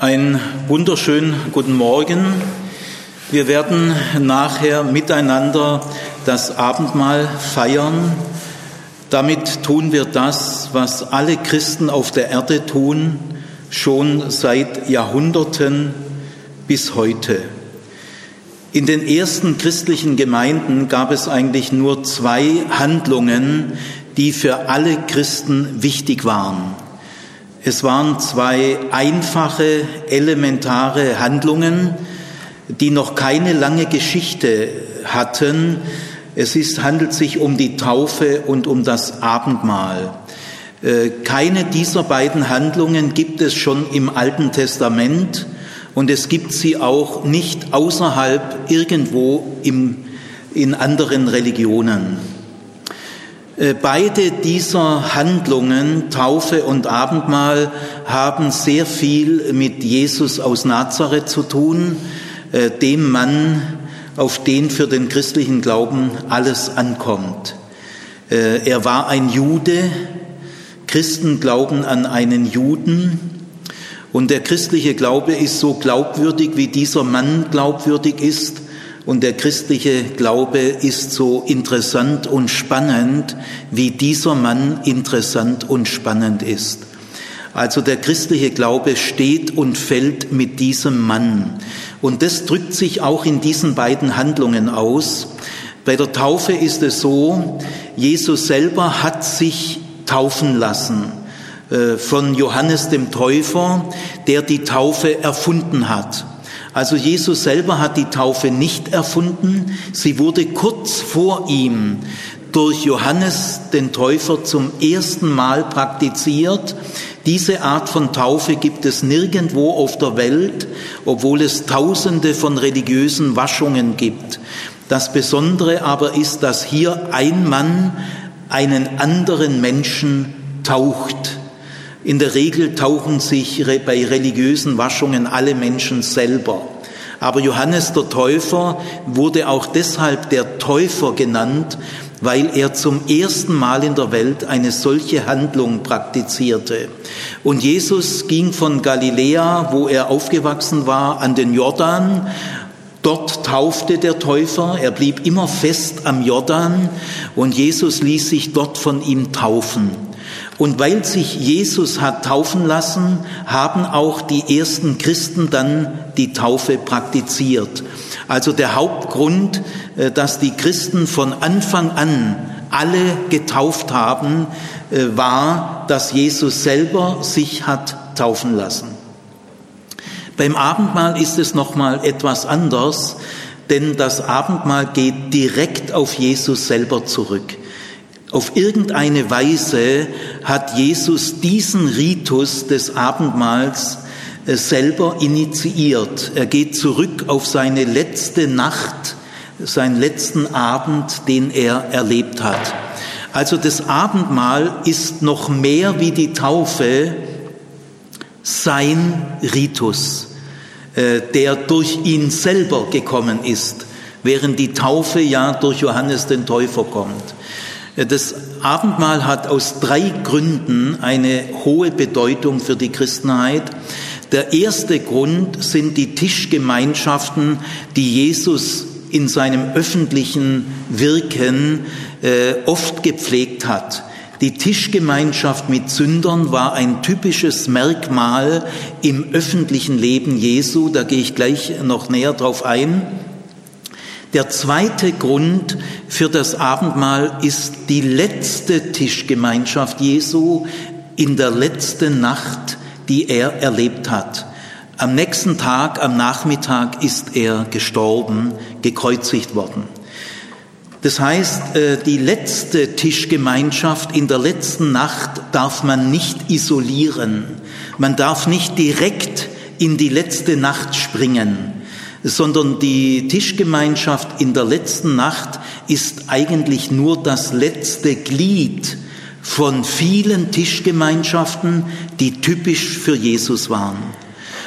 Ein wunderschönen guten Morgen. Wir werden nachher miteinander das Abendmahl feiern. Damit tun wir das, was alle Christen auf der Erde tun, schon seit Jahrhunderten bis heute. In den ersten christlichen Gemeinden gab es eigentlich nur zwei Handlungen, die für alle Christen wichtig waren. Es waren zwei einfache, elementare Handlungen, die noch keine lange Geschichte hatten. Es ist, handelt sich um die Taufe und um das Abendmahl. Äh, keine dieser beiden Handlungen gibt es schon im Alten Testament und es gibt sie auch nicht außerhalb irgendwo im, in anderen Religionen. Äh, beide dieser Handlungen, Taufe und Abendmahl, haben sehr viel mit Jesus aus Nazareth zu tun, äh, dem Mann, auf den für den christlichen Glauben alles ankommt. Äh, er war ein Jude, Christen glauben an einen Juden. Und der christliche Glaube ist so glaubwürdig, wie dieser Mann glaubwürdig ist und der christliche Glaube ist so interessant und spannend, wie dieser Mann interessant und spannend ist. Also der christliche Glaube steht und fällt mit diesem Mann. Und das drückt sich auch in diesen beiden Handlungen aus. Bei der Taufe ist es so, Jesus selber hat sich taufen lassen äh, von Johannes dem Täufer, der die Taufe erfunden hat. Also Jesus selber hat die Taufe nicht erfunden, sie wurde kurz vor ihm durch Johannes den Täufer zum ersten Mal praktiziert. Diese Art von Taufe gibt es nirgendwo auf der Welt, obwohl es tausende von religiösen Waschungen gibt. Das Besondere aber ist, dass hier ein Mann einen anderen Menschen taucht. In der Regel tauchen sich bei religiösen Waschungen alle Menschen selber. Aber Johannes der Täufer wurde auch deshalb der Täufer genannt, weil er zum ersten Mal in der Welt eine solche Handlung praktizierte. Und Jesus ging von Galiläa, wo er aufgewachsen war, an den Jordan. Dort taufte der Täufer, er blieb immer fest am Jordan und Jesus ließ sich dort von ihm taufen. Und weil sich Jesus hat taufen lassen, haben auch die ersten Christen dann die Taufe praktiziert. Also der Hauptgrund, äh, dass die Christen von Anfang an alle getauft haben, äh, war, dass Jesus selber sich hat taufen lassen. Beim Abendmahl ist es nochmal etwas anders, denn das Abendmahl geht direkt auf Jesus selber zurück. Auf irgendeine Weise hat Jesus diesen Ritus des Abendmahls äh, selber initiiert. Er geht zurück auf seine letzte Nacht, seinen letzten Abend, den er erlebt hat. Also das Abendmahl ist noch mehr wie die Taufe sein Ritus, äh, der durch ihn selber gekommen ist, während die Taufe ja durch Johannes den Täufer kommt. Das Abendmahl hat aus drei Gründen eine hohe Bedeutung für die Christenheit. Der erste Grund sind die Tischgemeinschaften, die Jesus in seinem öffentlichen Wirken äh, oft gepflegt hat. Die Tischgemeinschaft mit Sündern war ein typisches Merkmal im öffentlichen Leben Jesu. Da gehe ich gleich noch näher drauf ein. Der zweite Grund für das Abendmahl ist die letzte Tischgemeinschaft Jesu in der letzten Nacht, die er erlebt hat. Am nächsten Tag, am Nachmittag ist er gestorben, gekreuzigt worden. Das heißt, äh, die letzte Tischgemeinschaft in der letzten Nacht darf man nicht isolieren. Man darf nicht direkt in die letzte Nacht springen sondern die Tischgemeinschaft in der letzten Nacht ist eigentlich nur das letzte Glied von vielen Tischgemeinschaften, die typisch für Jesus waren.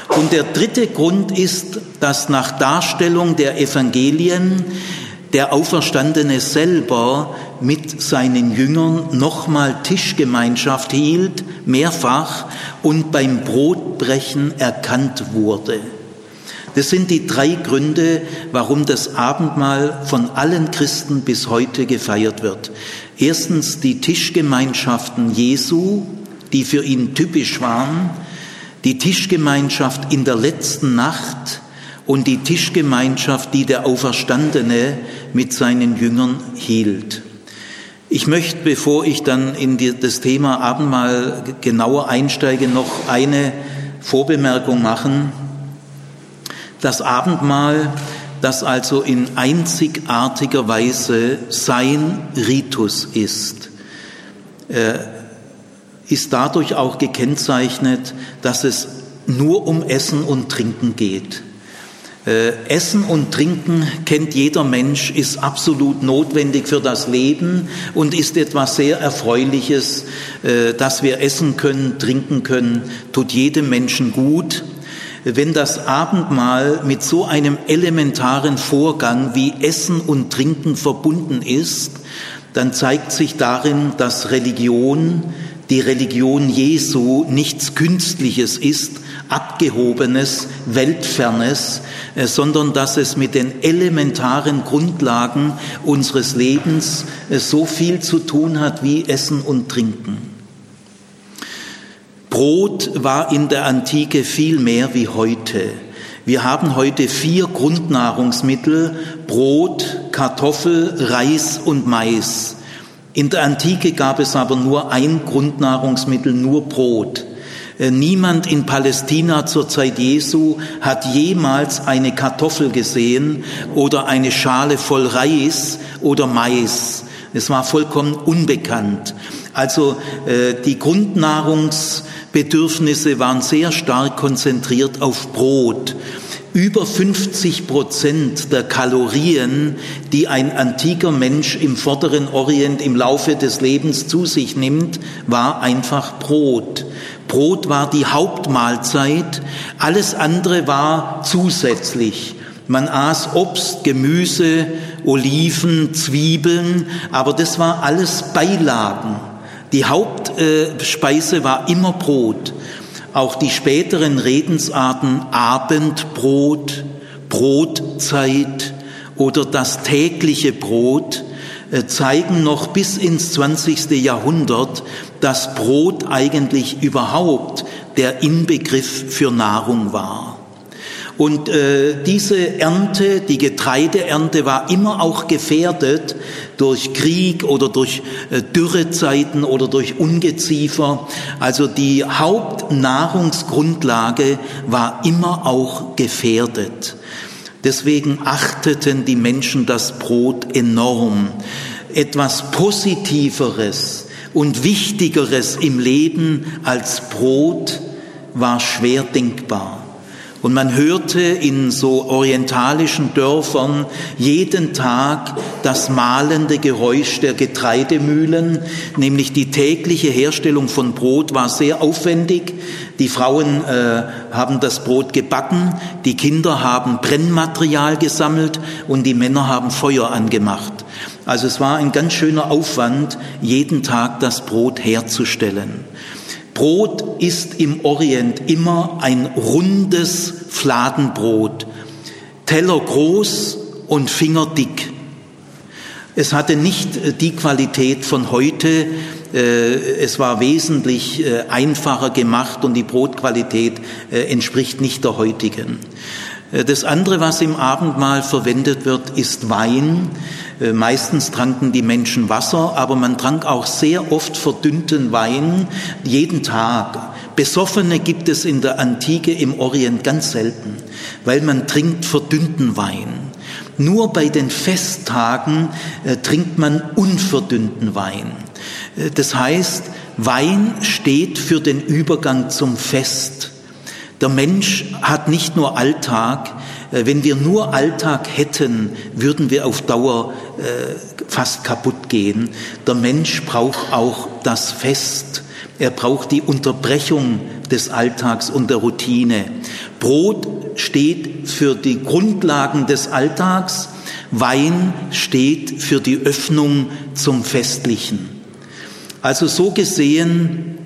Und der dritte Grund ist, dass nach Darstellung der Evangelien der Auferstandene selber mit seinen Jüngern nochmal Tischgemeinschaft hielt, mehrfach, und beim Brotbrechen erkannt wurde. Das sind die drei Gründe, warum das Abendmahl von allen Christen bis heute gefeiert wird. Erstens die Tischgemeinschaften Jesu, die für ihn typisch waren, die Tischgemeinschaft in der letzten Nacht und die Tischgemeinschaft, die der Auferstandene mit seinen Jüngern hielt. Ich möchte, bevor ich dann in das Thema Abendmahl genauer einsteige, noch eine Vorbemerkung machen. Das Abendmahl, das also in einzigartiger Weise sein Ritus ist, äh, ist dadurch auch gekennzeichnet, dass es nur um Essen und Trinken geht. Äh, Essen und Trinken kennt jeder Mensch, ist absolut notwendig für das Leben und ist etwas sehr Erfreuliches, äh, dass wir essen können, trinken können, tut jedem Menschen gut wenn das Abendmahl mit so einem elementaren Vorgang wie Essen und Trinken verbunden ist, dann zeigt sich darin, dass Religion, die Religion Jesu, nichts Künstliches ist, Abgehobenes, Weltfernes, äh, sondern dass es mit den elementaren Grundlagen unseres Lebens äh, so viel zu tun hat wie Essen und Trinken. Brot war in der Antike viel mehr wie heute. Wir haben heute vier Grundnahrungsmittel, Brot, Kartoffel, Reis und Mais. In der Antike gab es aber nur ein Grundnahrungsmittel, nur Brot. Äh, niemand in Palästina zur Zeit Jesu hat jemals eine Kartoffel gesehen oder eine Schale voll Reis oder Mais. Es war vollkommen unbekannt. Also äh, die Grundnahrungsbedürfnisse waren sehr stark konzentriert auf Brot. Über 50 Prozent der Kalorien, die ein antiker Mensch im vorderen Orient im Laufe des Lebens zu sich nimmt, war einfach Brot. Brot war die Hauptmahlzeit, alles andere war zusätzlich. Man aß Obst, Gemüse, Oliven, Zwiebeln, aber das war alles Beilagen. Die Hauptspeise war immer Brot. Auch die späteren Redensarten Abendbrot, Brotzeit oder das tägliche Brot äh, zeigen noch bis ins 20. Jahrhundert, dass Brot eigentlich überhaupt der Inbegriff für Nahrung war. Und äh, diese Ernte, die Getreideernte, war immer auch gefährdet durch Krieg oder durch äh, Dürrezeiten oder durch Ungeziefer. Also die Hauptnahrungsgrundlage war immer auch gefährdet. Deswegen achteten die Menschen das Brot enorm. Etwas Positiveres und Wichtigeres im Leben als Brot war schwer denkbar. Und man hörte in so orientalischen Dörfern jeden Tag das mahlende Geräusch der Getreidemühlen, nämlich die tägliche Herstellung von Brot war sehr aufwendig. Die Frauen äh, haben das Brot gebacken, die Kinder haben Brennmaterial gesammelt und die Männer haben Feuer angemacht. Also es war ein ganz schöner Aufwand, jeden Tag das Brot herzustellen. Brot ist im Orient immer ein rundes Fladenbrot, Teller groß und Finger dick. Es hatte nicht äh, die Qualität von heute, äh, es war wesentlich äh, einfacher gemacht und die Brotqualität entspricht nicht der heutigen. Das andere, was im Abendmahl verwendet wird, ist Wein. Äh, meistens tranken die Menschen Wasser, aber man trank auch sehr oft verdünnten Wein jeden Tag. Besoffene gibt es in der Antike im Orient ganz selten, weil man trinkt verdünnten Wein. Nur bei den Festtagen äh, trinkt man unverdünnten Wein. Äh, das heißt, Wein steht für den Übergang zum Fest. Der Mensch hat nicht nur Alltag, wenn wir nur Alltag hätten, würden wir auf Dauer äh, fast kaputt gehen. Der Mensch braucht auch das Fest. Er braucht die Unterbrechung des Alltags und der Routine. Brot steht für die Grundlagen des Alltags. Wein steht für die Öffnung zum Festlichen. Also so gesehen äh,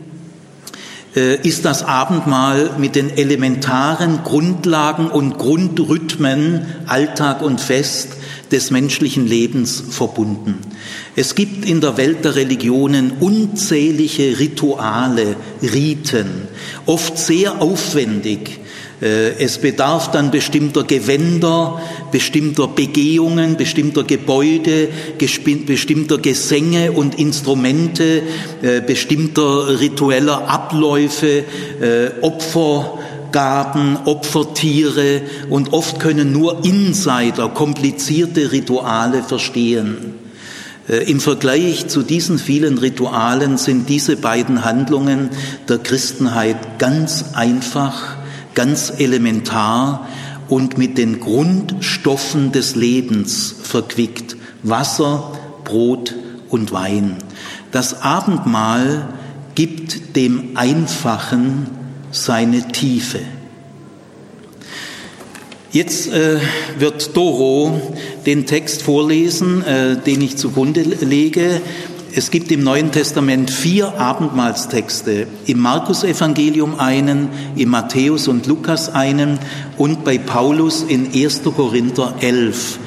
ist das Abendmahl mit den elementaren Grundlagen und Grundrhythmen Alltag und Fest des menschlichen Lebens verbunden. Es gibt in der Welt der Religionen unzählige Rituale, Riten, oft sehr aufwendig. Äh, es bedarf dann bestimmter Gewänder, bestimmter Begehungen, bestimmter Gebäude, bestimmter Gesänge und Instrumente, äh, bestimmter ritueller Abläufe, äh, Opfer, Gaben, Opfertiere und oft können nur Insider komplizierte Rituale verstehen. Im Vergleich zu diesen vielen Ritualen sind diese beiden Handlungen der Christenheit ganz einfach, ganz elementar und mit den Grundstoffen des Lebens verquickt. Wasser, Brot und Wein. Das Abendmahl gibt dem Einfachen seine Tiefe. Jetzt äh, wird Doro den Text vorlesen, äh, den ich zugrunde lege. Es gibt im Neuen Testament vier Abendmahlstexte, im Markus-Evangelium einen, im Matthäus und Lukas einen und bei Paulus in 1. Korinther 11.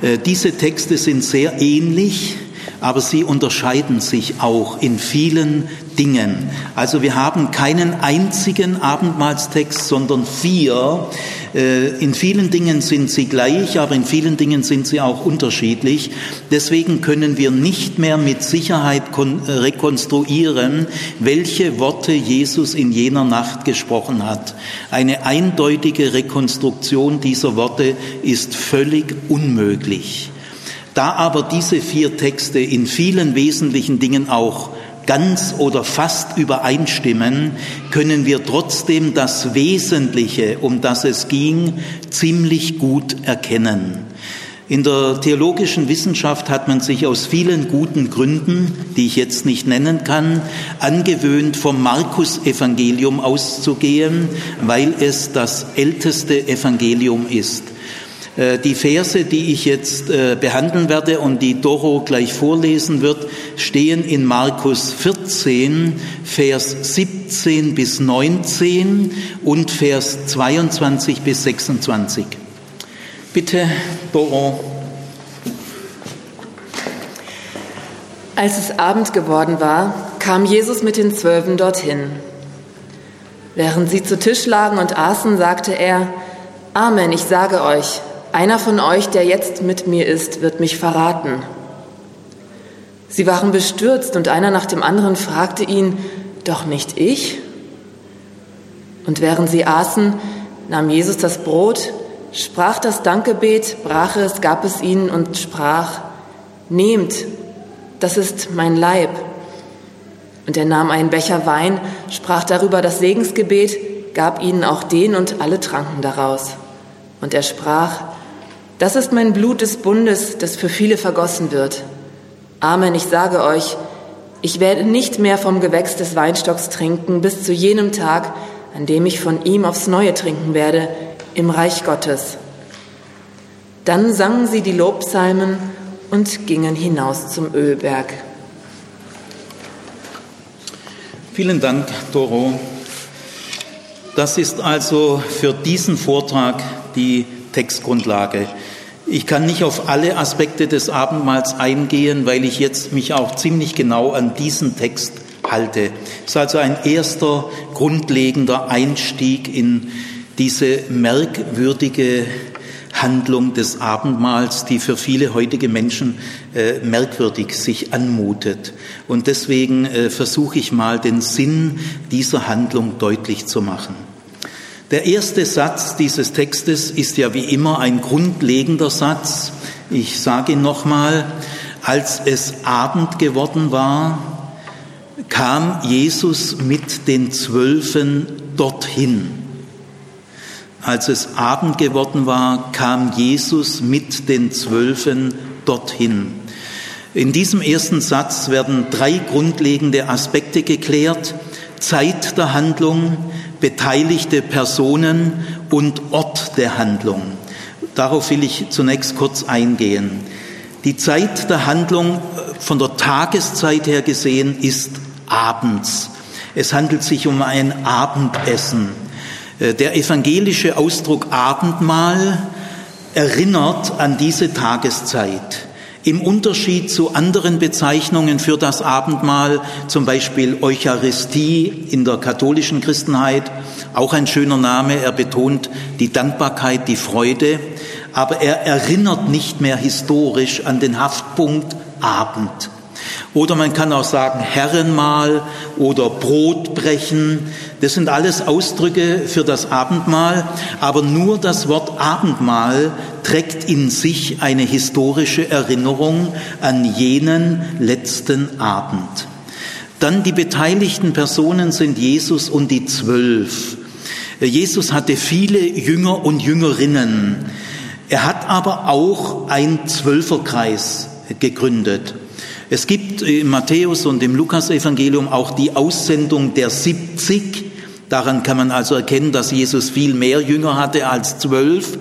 Äh, diese Texte sind sehr ähnlich, aber sie unterscheiden sich auch in vielen Dingen. Also wir haben keinen einzigen Abendmahlstext, sondern vier. Äh, in vielen Dingen sind sie gleich, aber in vielen Dingen sind sie auch unterschiedlich. Deswegen können wir nicht mehr mit Sicherheit rekonstruieren, welche Worte Jesus in jener Nacht gesprochen hat. Eine eindeutige Rekonstruktion dieser Worte ist völlig unmöglich. Da aber diese vier Texte in vielen wesentlichen Dingen auch ganz oder fast übereinstimmen, können wir trotzdem das Wesentliche, um das es ging, ziemlich gut erkennen. In der theologischen Wissenschaft hat man sich aus vielen guten Gründen, die ich jetzt nicht nennen kann, angewöhnt, vom Markus-Evangelium auszugehen, weil es das älteste Evangelium ist. Äh, die Verse, die ich jetzt äh, behandeln werde und die Doro gleich vorlesen wird, stehen in Markus 14, Vers 17 bis 19 und Vers 22 bis 26. Bitte, Doro. Als es Abend geworden war, kam Jesus mit den Zwölfen dorthin. Während sie zu Tisch lagen und aßen, sagte er, Amen, ich sage euch, einer von euch, der jetzt mit mir ist, wird mich verraten. Sie waren bestürzt und einer nach dem anderen fragte ihn, doch nicht ich? Und während sie aßen, nahm Jesus das Brot, sprach das Dankgebet, brach es, gab es ihnen und sprach, Nehmt, das ist mein Leib. Und er nahm einen Becher Wein, sprach darüber das Segensgebet, gab ihnen auch den und alle tranken daraus. Und er sprach, das ist mein Blut des Bundes, das für viele vergossen wird. Amen, ich sage euch, ich werde nicht mehr vom Gewächs des Weinstocks trinken bis zu jenem Tag, an dem ich von ihm aufs Neue trinken werde, im Reich Gottes. Dann sangen sie die Lobpsalmen und gingen hinaus zum Ölberg. Vielen Dank, Doro. Das ist also für diesen Vortrag die Textgrundlage. Ich kann nicht auf alle Aspekte des Abendmahls eingehen, weil ich jetzt mich auch ziemlich genau an diesen Text halte. Es ist also ein erster grundlegender Einstieg in diese merkwürdige Handlung des Abendmahls, die für viele heutige Menschen äh, merkwürdig sich anmutet. Und deswegen äh, versuche ich mal den Sinn dieser Handlung deutlich zu machen. Der erste Satz dieses Textes ist ja wie immer ein grundlegender Satz. Ich sage ihn nochmal, als es Abend geworden war, kam Jesus mit den Zwölfen dorthin. Als es Abend geworden war, kam Jesus mit den Zwölfen dorthin. In diesem ersten Satz werden drei grundlegende Aspekte geklärt. Zeit der Handlung, beteiligte Personen und Ort der Handlung. Darauf will ich zunächst kurz eingehen. Die Zeit der Handlung von der Tageszeit her gesehen ist abends. Es handelt sich um ein Abendessen. Äh, der evangelische Ausdruck Abendmahl erinnert an diese Tageszeit. Im Unterschied zu anderen Bezeichnungen für das Abendmahl, zum Beispiel Eucharistie in der katholischen Christenheit, auch ein schöner Name, er betont die Dankbarkeit, die Freude, aber er erinnert nicht mehr historisch an den Haftpunkt Abend. Oder man kann auch sagen Herrenmahl oder Brotbrechen. Das sind alles Ausdrücke für das Abendmahl, aber nur das Wort Abendmahl trägt in sich eine historische Erinnerung an jenen letzten Abend. Dann die beteiligten Personen sind Jesus und die Zwölf. Jesus hatte viele Jünger und Jüngerinnen. Er hat aber auch ein Zwölferkreis gegründet. Es gibt im Matthäus und im Lukasevangelium auch die Aussendung der 70. Daran kann man also erkennen, dass Jesus viel mehr Jünger hatte als zwölf.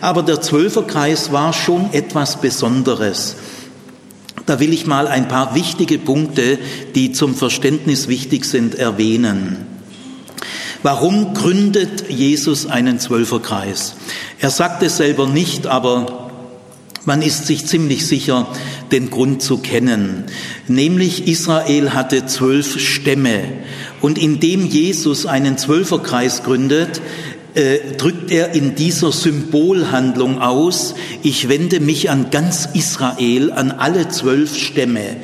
Aber der Zwölferkreis war schon etwas Besonderes. Da will ich mal ein paar wichtige Punkte, die zum Verständnis wichtig sind, erwähnen. Warum gründet Jesus einen Zwölferkreis? Er sagt es selber nicht, aber man ist sich ziemlich sicher, den Grund zu kennen. Nämlich Israel hatte zwölf Stämme. Und indem Jesus einen Zwölferkreis gründet, äh, drückt er in dieser Symbolhandlung aus, ich wende mich an ganz Israel, an alle zwölf Stämme.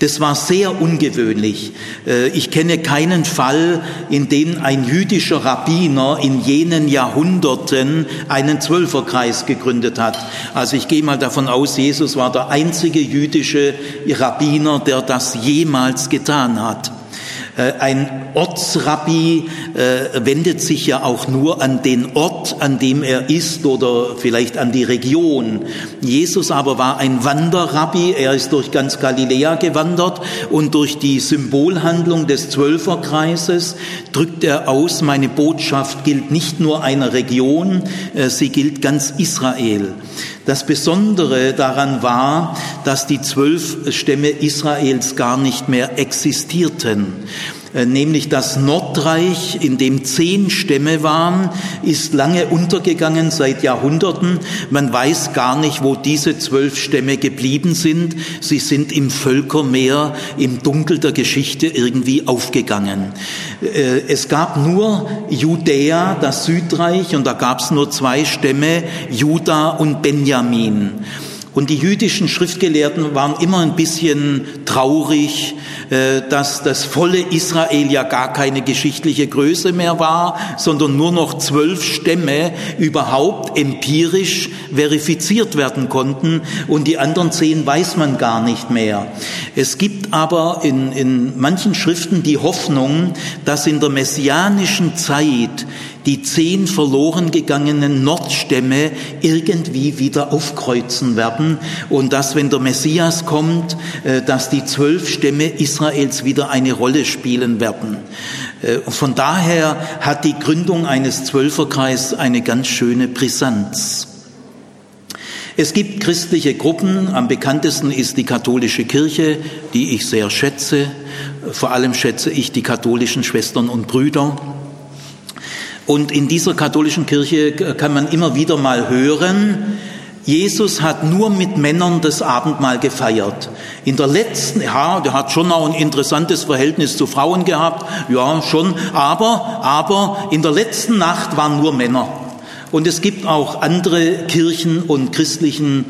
Das war sehr ungewöhnlich. Äh, ich kenne keinen Fall, in dem ein jüdischer Rabbiner in jenen Jahrhunderten einen Zwölferkreis gegründet hat. Also ich gehe mal davon aus, Jesus war der einzige jüdische Rabbiner, der das jemals getan hat. Äh, ein Ortsrabbi äh, wendet sich ja auch nur an den Ort, an dem er ist oder vielleicht an die Region. Jesus aber war ein Wanderrabbi, er ist durch ganz Galiläa gewandert und durch die Symbolhandlung des Zwölferkreises drückt er aus, meine Botschaft gilt nicht nur einer Region, äh, sie gilt ganz Israel. Das Besondere daran war, dass die zwölf Stämme Israels gar nicht mehr existierten. Äh, nämlich das Nordreich, in dem zehn Stämme waren, ist lange untergegangen seit Jahrhunderten. Man weiß gar nicht, wo diese zwölf Stämme geblieben sind. Sie sind im Völkermeer, im Dunkel der Geschichte irgendwie aufgegangen. Äh, es gab nur Judäa, das Südreich, und da gab es nur zwei Stämme, Juda und Benjamin. Und die jüdischen Schriftgelehrten waren immer ein bisschen traurig, äh, dass das volle Israel ja gar keine geschichtliche Größe mehr war, sondern nur noch zwölf Stämme überhaupt empirisch verifiziert werden konnten und die anderen zehn weiß man gar nicht mehr. Es gibt aber in, in manchen Schriften die Hoffnung, dass in der messianischen Zeit die zehn verloren gegangenen Nordstämme irgendwie wieder aufkreuzen werden und dass, wenn der Messias kommt, äh, dass die zwölf Stämme Israels wieder eine Rolle spielen werden. Äh, von daher hat die Gründung eines Zwölferkreises eine ganz schöne Brisanz. Es gibt christliche Gruppen, am bekanntesten ist die katholische Kirche, die ich sehr schätze. Vor allem schätze ich die katholischen Schwestern und Brüder. Und in dieser katholischen Kirche kann man immer wieder mal hören, Jesus hat nur mit Männern das Abendmahl gefeiert. In der letzten, ja, der hat schon auch ein interessantes Verhältnis zu Frauen gehabt, ja, schon, aber, aber in der letzten Nacht waren nur Männer. Und es gibt auch andere Kirchen und christlichen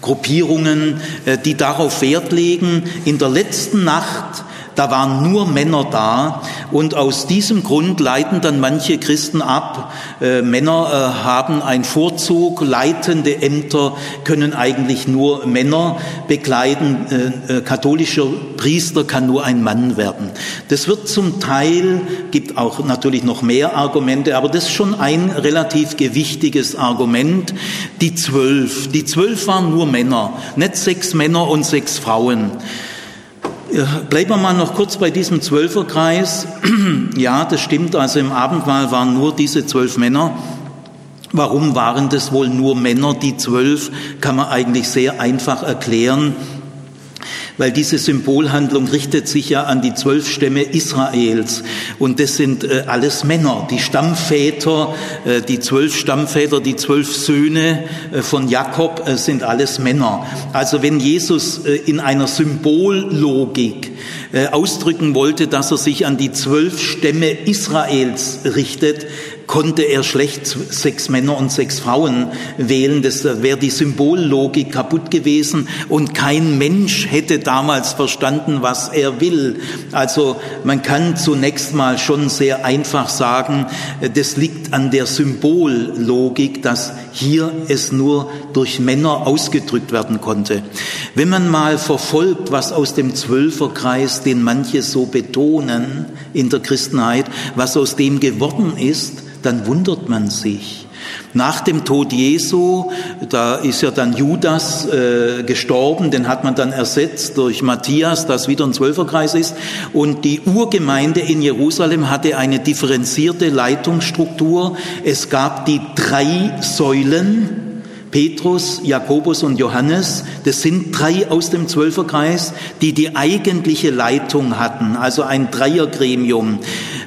Gruppierungen, äh, die darauf Wert legen, in der letzten Nacht da waren nur Männer da und aus diesem Grund leiten dann manche Christen ab, äh, Männer äh, haben einen Vorzug, leitende Ämter können eigentlich nur Männer bekleiden, äh, äh, katholischer Priester kann nur ein Mann werden. Das wird zum Teil, gibt auch natürlich noch mehr Argumente, aber das ist schon ein relativ gewichtiges Argument, die zwölf. Die zwölf waren nur Männer, nicht sechs Männer und sechs Frauen. Bleiben wir mal noch kurz bei diesem Zwölferkreis. Ja, das stimmt. Also im Abendmahl waren nur diese zwölf Männer. Warum waren das wohl nur Männer, die zwölf, kann man eigentlich sehr einfach erklären weil diese Symbolhandlung richtet sich ja an die zwölf Stämme Israels und das sind äh, alles Männer, die Stammväter, äh, die zwölf Stammväter, die zwölf Söhne äh, von Jakob äh, sind alles Männer. Also wenn Jesus äh, in einer Symbollogik äh, ausdrücken wollte, dass er sich an die zwölf Stämme Israels richtet, konnte er schlecht sechs Männer und sechs Frauen wählen. Das wäre die Symbollogik kaputt gewesen und kein Mensch hätte damals verstanden, was er will. Also man kann zunächst mal schon sehr einfach sagen, das liegt an der Symbollogik, dass hier es nur durch Männer ausgedrückt werden konnte. Wenn man mal verfolgt, was aus dem Zwölferkreis, den manche so betonen in der Christenheit, was aus dem geworden ist, dann wundert man sich. Nach dem Tod Jesu, da ist ja dann Judas äh, gestorben, den hat man dann ersetzt durch Matthias, das wieder ein Zwölferkreis ist. Und die Urgemeinde in Jerusalem hatte eine differenzierte Leitungsstruktur. Es gab die drei Säulen, Petrus, Jakobus und Johannes, das sind drei aus dem Zwölferkreis, die die eigentliche Leitung hatten, also ein Dreiergremium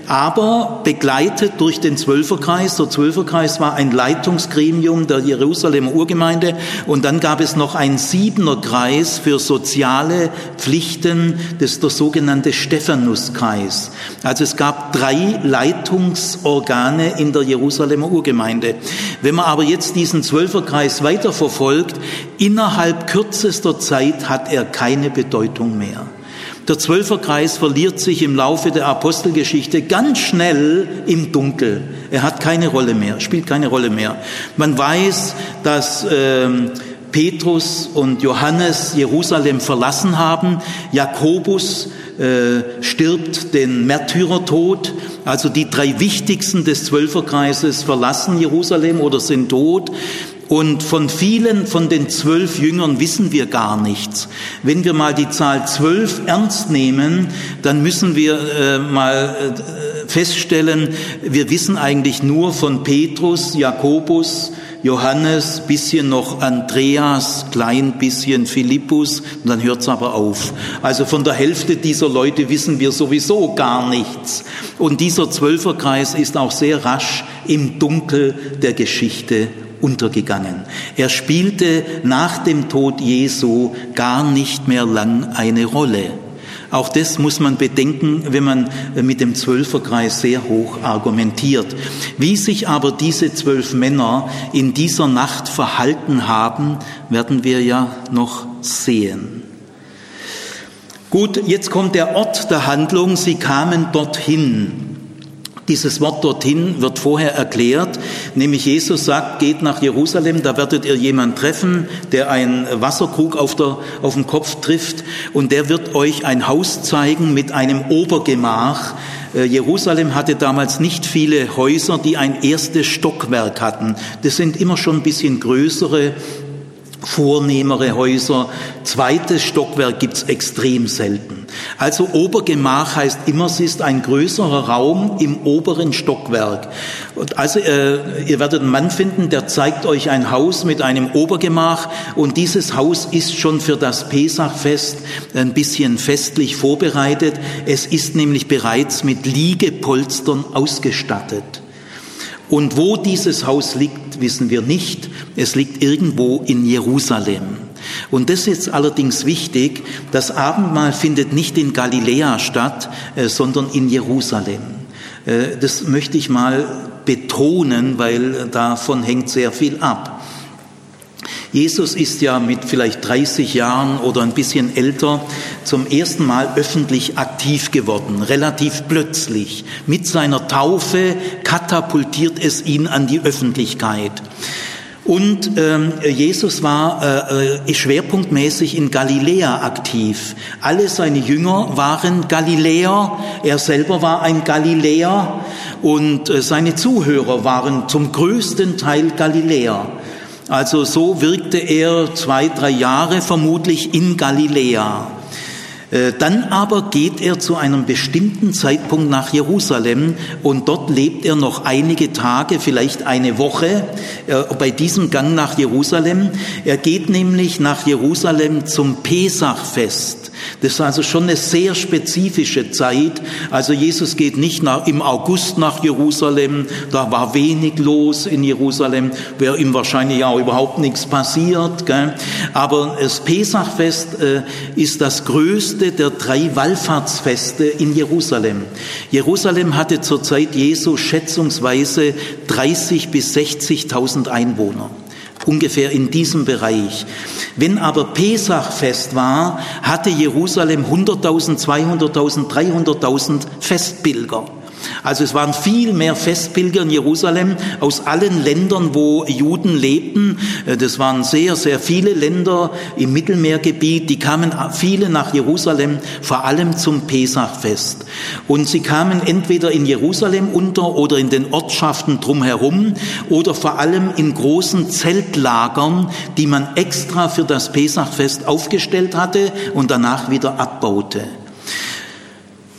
aber begleitet durch den Zwölferkreis. Der Zwölferkreis war ein Leitungsgremium der Jerusalemer Urgemeinde und dann gab es noch einen Siebenerkreis für soziale Pflichten, das ist der sogenannte Stephanuskreis. Also es gab drei Leitungsorgane in der Jerusalemer Urgemeinde. Wenn man aber jetzt diesen Zwölferkreis weiterverfolgt, innerhalb kürzester Zeit hat er keine Bedeutung mehr. Der Zwölferkreis verliert sich im Laufe der Apostelgeschichte ganz schnell im Dunkel. Er hat keine Rolle mehr, spielt keine Rolle mehr. Man weiß, dass ähm, Petrus und Johannes Jerusalem verlassen haben. Jakobus äh, stirbt den Märtyrertod. Also die drei wichtigsten des Zwölferkreises verlassen Jerusalem oder sind tot. Und von vielen von den zwölf Jüngern wissen wir gar nichts. Wenn wir mal die Zahl zwölf ernst nehmen, dann müssen wir äh, mal äh, feststellen, wir wissen eigentlich nur von Petrus, Jakobus, Johannes, bisschen noch Andreas, klein bisschen Philippus, und dann hört's aber auf. Also von der Hälfte dieser Leute wissen wir sowieso gar nichts. Und dieser Zwölferkreis ist auch sehr rasch im Dunkel der Geschichte untergegangen. Er spielte nach dem Tod Jesu gar nicht mehr lang eine Rolle. Auch das muss man bedenken, wenn man mit dem Zwölferkreis sehr hoch argumentiert. Wie sich aber diese zwölf Männer in dieser Nacht verhalten haben, werden wir ja noch sehen. Gut, jetzt kommt der Ort der Handlung. Sie kamen dorthin. Dieses Wort dorthin wird vorher erklärt, nämlich Jesus sagt, geht nach Jerusalem, da werdet ihr jemand treffen, der einen Wasserkrug auf, der, auf dem Kopf trifft und der wird euch ein Haus zeigen mit einem Obergemach. Äh, Jerusalem hatte damals nicht viele Häuser, die ein erstes Stockwerk hatten. Das sind immer schon ein bisschen größere vornehmere Häuser. Zweites Stockwerk gibt's extrem selten. Also Obergemach heißt immer, es ist ein größerer Raum im oberen Stockwerk. Und also äh, ihr werdet einen Mann finden, der zeigt euch ein Haus mit einem Obergemach und dieses Haus ist schon für das Pesachfest ein bisschen festlich vorbereitet. Es ist nämlich bereits mit Liegepolstern ausgestattet. Und wo dieses Haus liegt, wissen wir nicht. Es liegt irgendwo in Jerusalem. Und das ist allerdings wichtig, das Abendmahl findet nicht in Galiläa statt, äh, sondern in Jerusalem. Äh, das möchte ich mal betonen, weil davon hängt sehr viel ab. Jesus ist ja mit vielleicht 30 Jahren oder ein bisschen älter zum ersten Mal öffentlich aktiv geworden, relativ plötzlich. Mit seiner Taufe katapultiert es ihn an die Öffentlichkeit. Und ähm, Jesus war äh, äh, schwerpunktmäßig in Galiläa aktiv. Alle seine Jünger waren Galiläer, er selber war ein Galiläer und äh, seine Zuhörer waren zum größten Teil Galiläer. Also so wirkte er zwei, drei Jahre vermutlich in Galiläa. Äh, dann aber geht er zu einem bestimmten Zeitpunkt nach Jerusalem und dort lebt er noch einige Tage, vielleicht eine Woche äh, bei diesem Gang nach Jerusalem. Er geht nämlich nach Jerusalem zum Pesachfest. Das ist also schon eine sehr spezifische Zeit. Also Jesus geht nicht nach, im August nach Jerusalem, da war wenig los in Jerusalem, wäre ihm wahrscheinlich auch überhaupt nichts passiert. Gell? Aber das Pesachfest äh, ist das größte der drei Wallfahrtsfeste in Jerusalem. Jerusalem hatte zur Zeit Jesu schätzungsweise 30 bis 60.000 Einwohner ungefähr in diesem Bereich. Wenn aber Pesachfest war, hatte Jerusalem 100.000, 200.000, 300.000 Festpilger. Also es waren viel mehr Festpilger in Jerusalem aus allen Ländern, wo Juden lebten. Äh, das waren sehr, sehr viele Länder im Mittelmeergebiet. Die kamen viele nach Jerusalem, vor allem zum Pesachfest. Und sie kamen entweder in Jerusalem unter oder in den Ortschaften drumherum oder vor allem in großen Zeltlagern, die man extra für das Pesachfest aufgestellt hatte und danach wieder abbaute.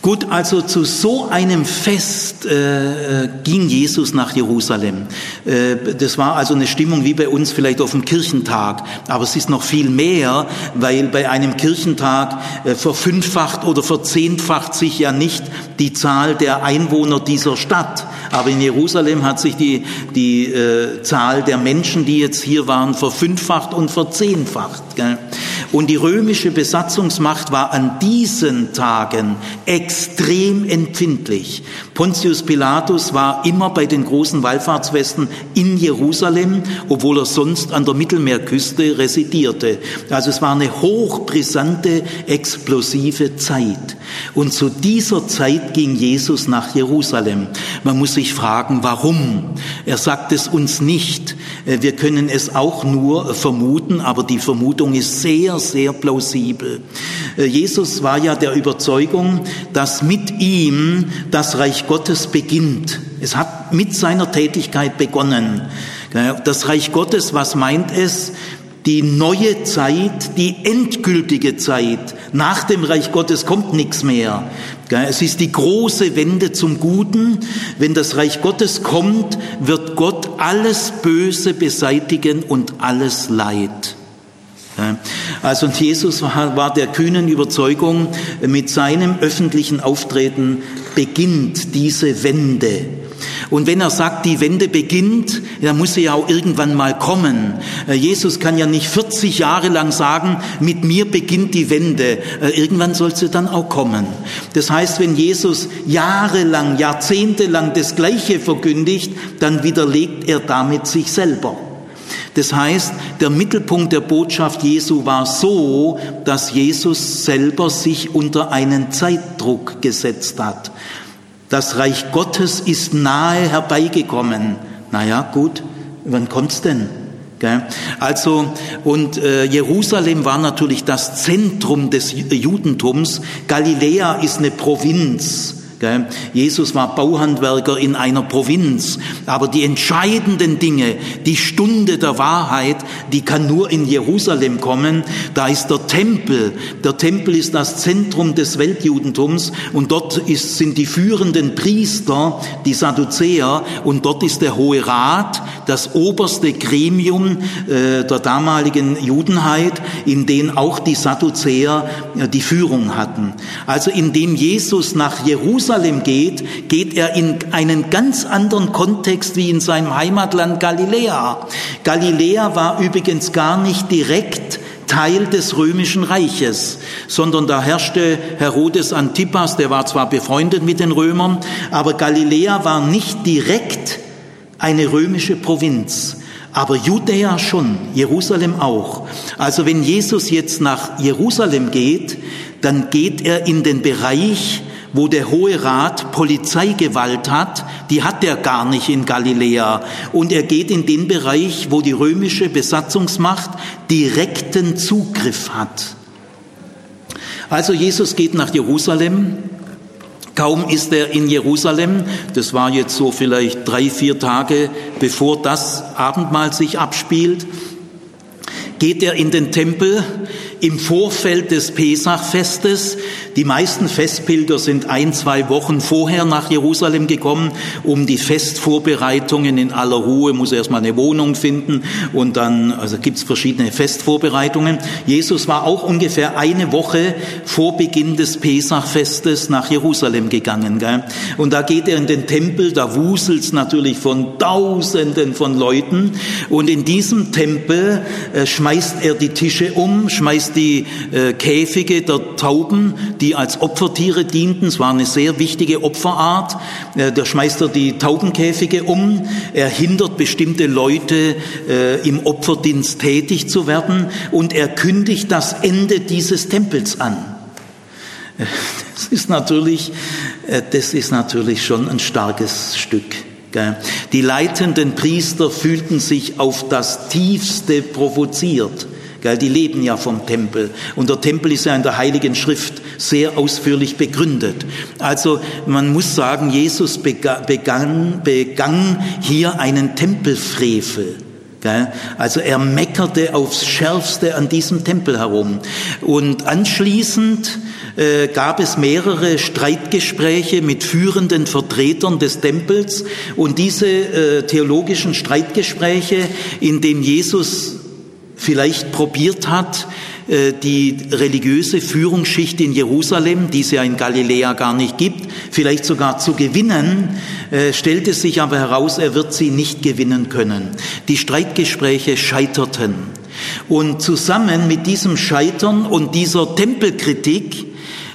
Gut, also zu so einem Fest äh, äh, ging Jesus nach Jerusalem. Äh, das war also eine Stimmung wie bei uns vielleicht auf dem Kirchentag. Aber es ist noch viel mehr, weil bei einem Kirchentag äh, verfünffacht oder verzehnfacht sich ja nicht die Zahl der Einwohner dieser Stadt. Aber in Jerusalem hat sich die, die äh, Zahl der Menschen, die jetzt hier waren, verfünffacht und verzehnfacht. Gell? Und die römische Besatzungsmacht war an diesen Tagen extrem empfindlich. Pontius Pilatus war immer bei den großen Wallfahrtsfesten in Jerusalem, obwohl er sonst an der Mittelmeerküste residierte. Also es war eine hochbrisante, explosive Zeit. Und zu dieser Zeit ging Jesus nach Jerusalem. Man muss sich fragen, warum? Er sagt es uns nicht. Wir können es auch nur vermuten, aber die Vermutung ist sehr sehr, plausibel. Äh, Jesus war ja der Überzeugung, dass mit ihm das Reich Gottes beginnt. Es hat mit seiner Tätigkeit begonnen. Das Reich Gottes, was meint es? Die neue Zeit, die endgültige Zeit. Nach dem Reich Gottes kommt nichts mehr. Es ist die große Wende zum Guten. Wenn das Reich Gottes kommt, wird Gott alles Böse beseitigen und alles Leid. Also Jesus war der kühnen Überzeugung, mit seinem öffentlichen Auftreten beginnt diese Wende. Und wenn er sagt, die Wende beginnt, dann muss sie ja auch irgendwann mal kommen. Äh, Jesus kann ja nicht 40 Jahre lang sagen, mit mir beginnt die Wende. Äh, irgendwann soll sie dann auch kommen. Das heißt, wenn Jesus jahrelang, jahrzehntelang das Gleiche verkündigt, dann widerlegt er damit sich selber. Das heißt, der Mittelpunkt der Botschaft Jesu war so, dass Jesus selber sich unter einen Zeitdruck gesetzt hat. Das Reich Gottes ist nahe herbeigekommen. Naja, gut, wann kommt's denn? Also, und äh, Jerusalem war natürlich das Zentrum des Judentums. Galiläa ist eine Provinz. Jesus war Bauhandwerker in einer Provinz, aber die entscheidenden Dinge, die Stunde der Wahrheit, die kann nur in Jerusalem kommen. Da ist der Tempel. Der Tempel ist das Zentrum des Weltjudentums und dort ist, sind die führenden Priester, die Sadduzäer und dort ist der Hohe Rat, das oberste Gremium äh, der damaligen Judenheit, in dem auch die Sadduzäer äh, die Führung hatten. Also indem Jesus nach Jerusalem Jerusalem geht, geht er in einen ganz anderen Kontext wie in seinem Heimatland Galiläa. Galiläa war übrigens gar nicht direkt Teil des römischen Reiches, sondern da herrschte Herodes Antipas, der war zwar befreundet mit den Römern, aber Galiläa war nicht direkt eine römische Provinz. Aber Judäa schon, Jerusalem auch. Also wenn Jesus jetzt nach Jerusalem geht, dann geht er in den Bereich, wo der Hohe Rat Polizeigewalt hat, die hat er gar nicht in Galiläa. Und er geht in den Bereich, wo die römische Besatzungsmacht direkten Zugriff hat. Also Jesus geht nach Jerusalem. Kaum ist er in Jerusalem, das war jetzt so vielleicht drei, vier Tage bevor das Abendmahl sich abspielt, geht er in den Tempel. Im Vorfeld des Pesachfestes. Die meisten Festpilger sind ein, zwei Wochen vorher nach Jerusalem gekommen, um die Festvorbereitungen in aller Ruhe, muss erstmal eine Wohnung finden und dann, also gibt's verschiedene Festvorbereitungen. Jesus war auch ungefähr eine Woche vor Beginn des Pesachfestes nach Jerusalem gegangen. Gell? Und da geht er in den Tempel, da wuselt's natürlich von Tausenden von Leuten. Und in diesem Tempel äh, schmeißt er die Tische um, schmeißt die äh, Käfige der Tauben, die als Opfertiere dienten. Es war eine sehr wichtige Opferart. Äh, da schmeißt er die Taubenkäfige um. Er hindert bestimmte Leute äh, im Opferdienst tätig zu werden und er kündigt das Ende dieses Tempels an. Äh, das ist natürlich, äh, das ist natürlich schon ein starkes Stück. Die leitenden Priester fühlten sich auf das tiefste provoziert. Die leben ja vom Tempel. Und der Tempel ist ja in der Heiligen Schrift sehr ausführlich begründet. Also man muss sagen, Jesus begann, begann hier einen Tempelfrevel. Also er meckerte aufs Schärfste an diesem Tempel herum. Und anschließend äh, gab es mehrere Streitgespräche mit führenden Vertretern des Tempels. Und diese äh, theologischen Streitgespräche, in denen Jesus vielleicht probiert hat, äh, die religiöse Führungsschicht in Jerusalem, die es ja in Galiläa gar nicht gibt, vielleicht sogar zu gewinnen, äh, stellte sich aber heraus, er wird sie nicht gewinnen können. Die Streitgespräche scheiterten. Und zusammen mit diesem Scheitern und dieser Tempelkritik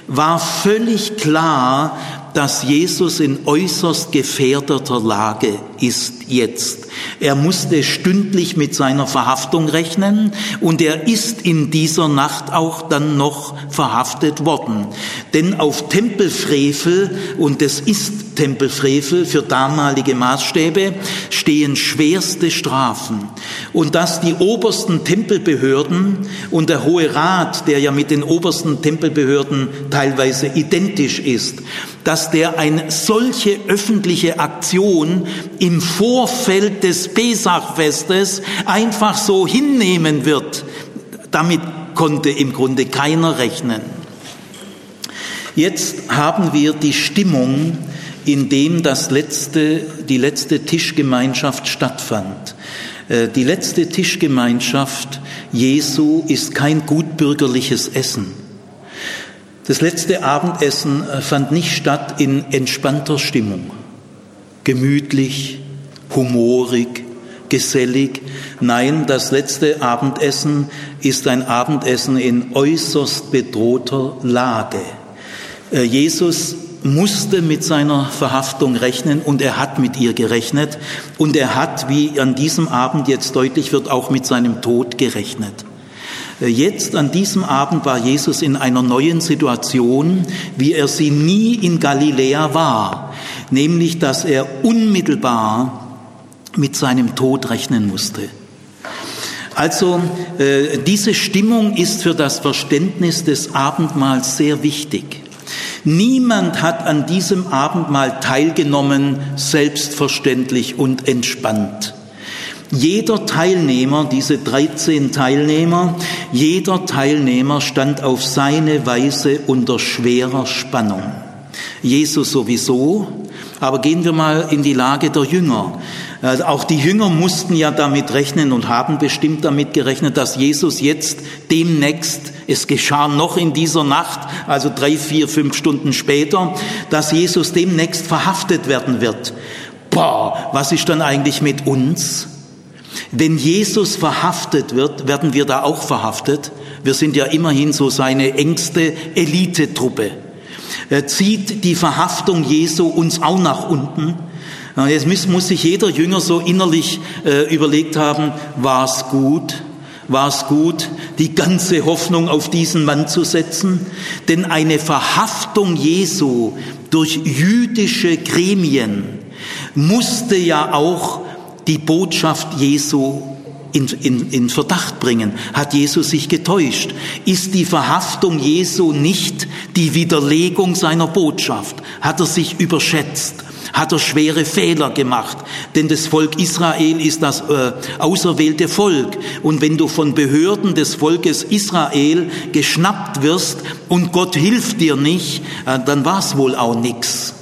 war völlig klar, dass Jesus in äußerst gefährdeter Lage ist jetzt. Er musste stündlich mit seiner Verhaftung rechnen und er ist in dieser Nacht auch dann noch verhaftet worden. Denn auf Tempelfrevel, und es ist Tempelfrevel für damalige Maßstäbe, stehen schwerste Strafen. Und dass die obersten Tempelbehörden und der Hohe Rat, der ja mit den obersten Tempelbehörden teilweise identisch ist, dass der eine solche öffentliche Aktion im Vorfeld des Pesachfestes einfach so hinnehmen wird. Damit konnte im Grunde keiner rechnen. Jetzt haben wir die Stimmung, in dem das letzte, die letzte Tischgemeinschaft stattfand. Äh, die letzte Tischgemeinschaft Jesu ist kein gutbürgerliches Essen. Das letzte Abendessen äh, fand nicht statt in entspannter Stimmung, gemütlich, humorig, gesellig. Nein, das letzte Abendessen ist ein Abendessen in äußerst bedrohter Lage. Äh, Jesus musste mit seiner Verhaftung rechnen und er hat mit ihr gerechnet und er hat, wie an diesem Abend jetzt deutlich wird, auch mit seinem Tod gerechnet. Äh, jetzt an diesem Abend war Jesus in einer neuen Situation, wie er sie nie in Galiläa war, nämlich dass er unmittelbar mit seinem Tod rechnen musste. Also äh, diese Stimmung ist für das Verständnis des Abendmahls sehr wichtig. Niemand hat an diesem Abendmahl teilgenommen, selbstverständlich und entspannt. Jeder Teilnehmer, diese 13 Teilnehmer, jeder Teilnehmer stand auf seine Weise unter schwerer Spannung. Jesus sowieso, aber gehen wir mal in die Lage der Jünger. Also auch die Jünger mussten ja damit rechnen und haben bestimmt damit gerechnet, dass Jesus jetzt demnächst, es geschah noch in dieser Nacht, also drei, vier, fünf Stunden später, dass Jesus demnächst verhaftet werden wird. Boah, was ist dann eigentlich mit uns? Wenn Jesus verhaftet wird, werden wir da auch verhaftet. Wir sind ja immerhin so seine engste Elitetruppe. Er zieht die Verhaftung Jesu uns auch nach unten. Jetzt muss, muss sich jeder Jünger so innerlich äh, überlegt haben, war es gut, war es gut, die ganze Hoffnung auf diesen Mann zu setzen? Denn eine Verhaftung Jesu durch jüdische Gremien musste ja auch die Botschaft Jesu in, in, in Verdacht bringen. Hat Jesus sich getäuscht? Ist die Verhaftung Jesu nicht die Widerlegung seiner Botschaft? Hat er sich überschätzt? Hat er schwere Fehler gemacht? Denn das Volk Israel ist das äh, auserwählte Volk. Und wenn du von Behörden des Volkes Israel geschnappt wirst und Gott hilft dir nicht, äh, dann war es wohl auch nix.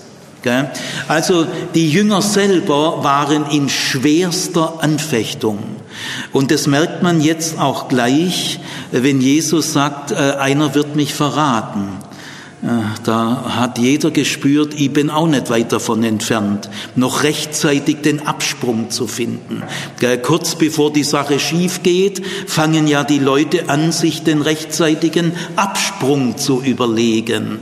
Also die Jünger selber waren in schwerster Anfechtung. Und das merkt man jetzt auch gleich, wenn Jesus sagt, äh, einer wird mich verraten. Äh, da hat jeder gespürt, ich bin auch nicht weit davon entfernt, noch rechtzeitig den Absprung zu finden. Kurz bevor die Sache schief geht, fangen ja die Leute an, sich den rechtzeitigen Absprung zu überlegen.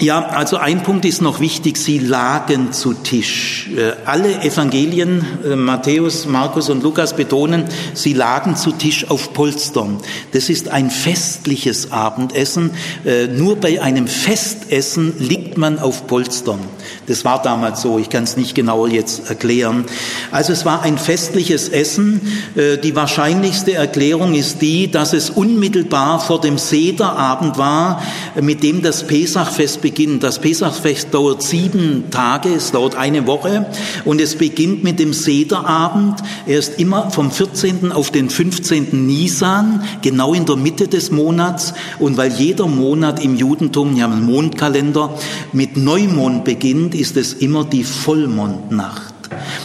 Ja, also ein Punkt ist noch wichtig, sie lagen zu Tisch. Äh, alle Evangelien, äh, Matthäus, Markus und Lukas betonen, sie lagen zu Tisch auf Polstern. Das ist ein festliches Abendessen. Äh, nur bei einem Festessen liegt man auf Polstern. Das war damals so, ich kann es nicht genauer jetzt erklären. Also es war ein festliches Essen. Die wahrscheinlichste Erklärung ist die, dass es unmittelbar vor dem Sederabend war, mit dem das Pesachfest beginnt. Das Pesachfest dauert sieben Tage, es dauert eine Woche und es beginnt mit dem Sederabend. Er ist immer vom 14. auf den 15. Nisan, genau in der Mitte des Monats. Und weil jeder Monat im Judentum, ja einen Mondkalender, mit Neumond beginnt, ist es immer die Vollmondnacht.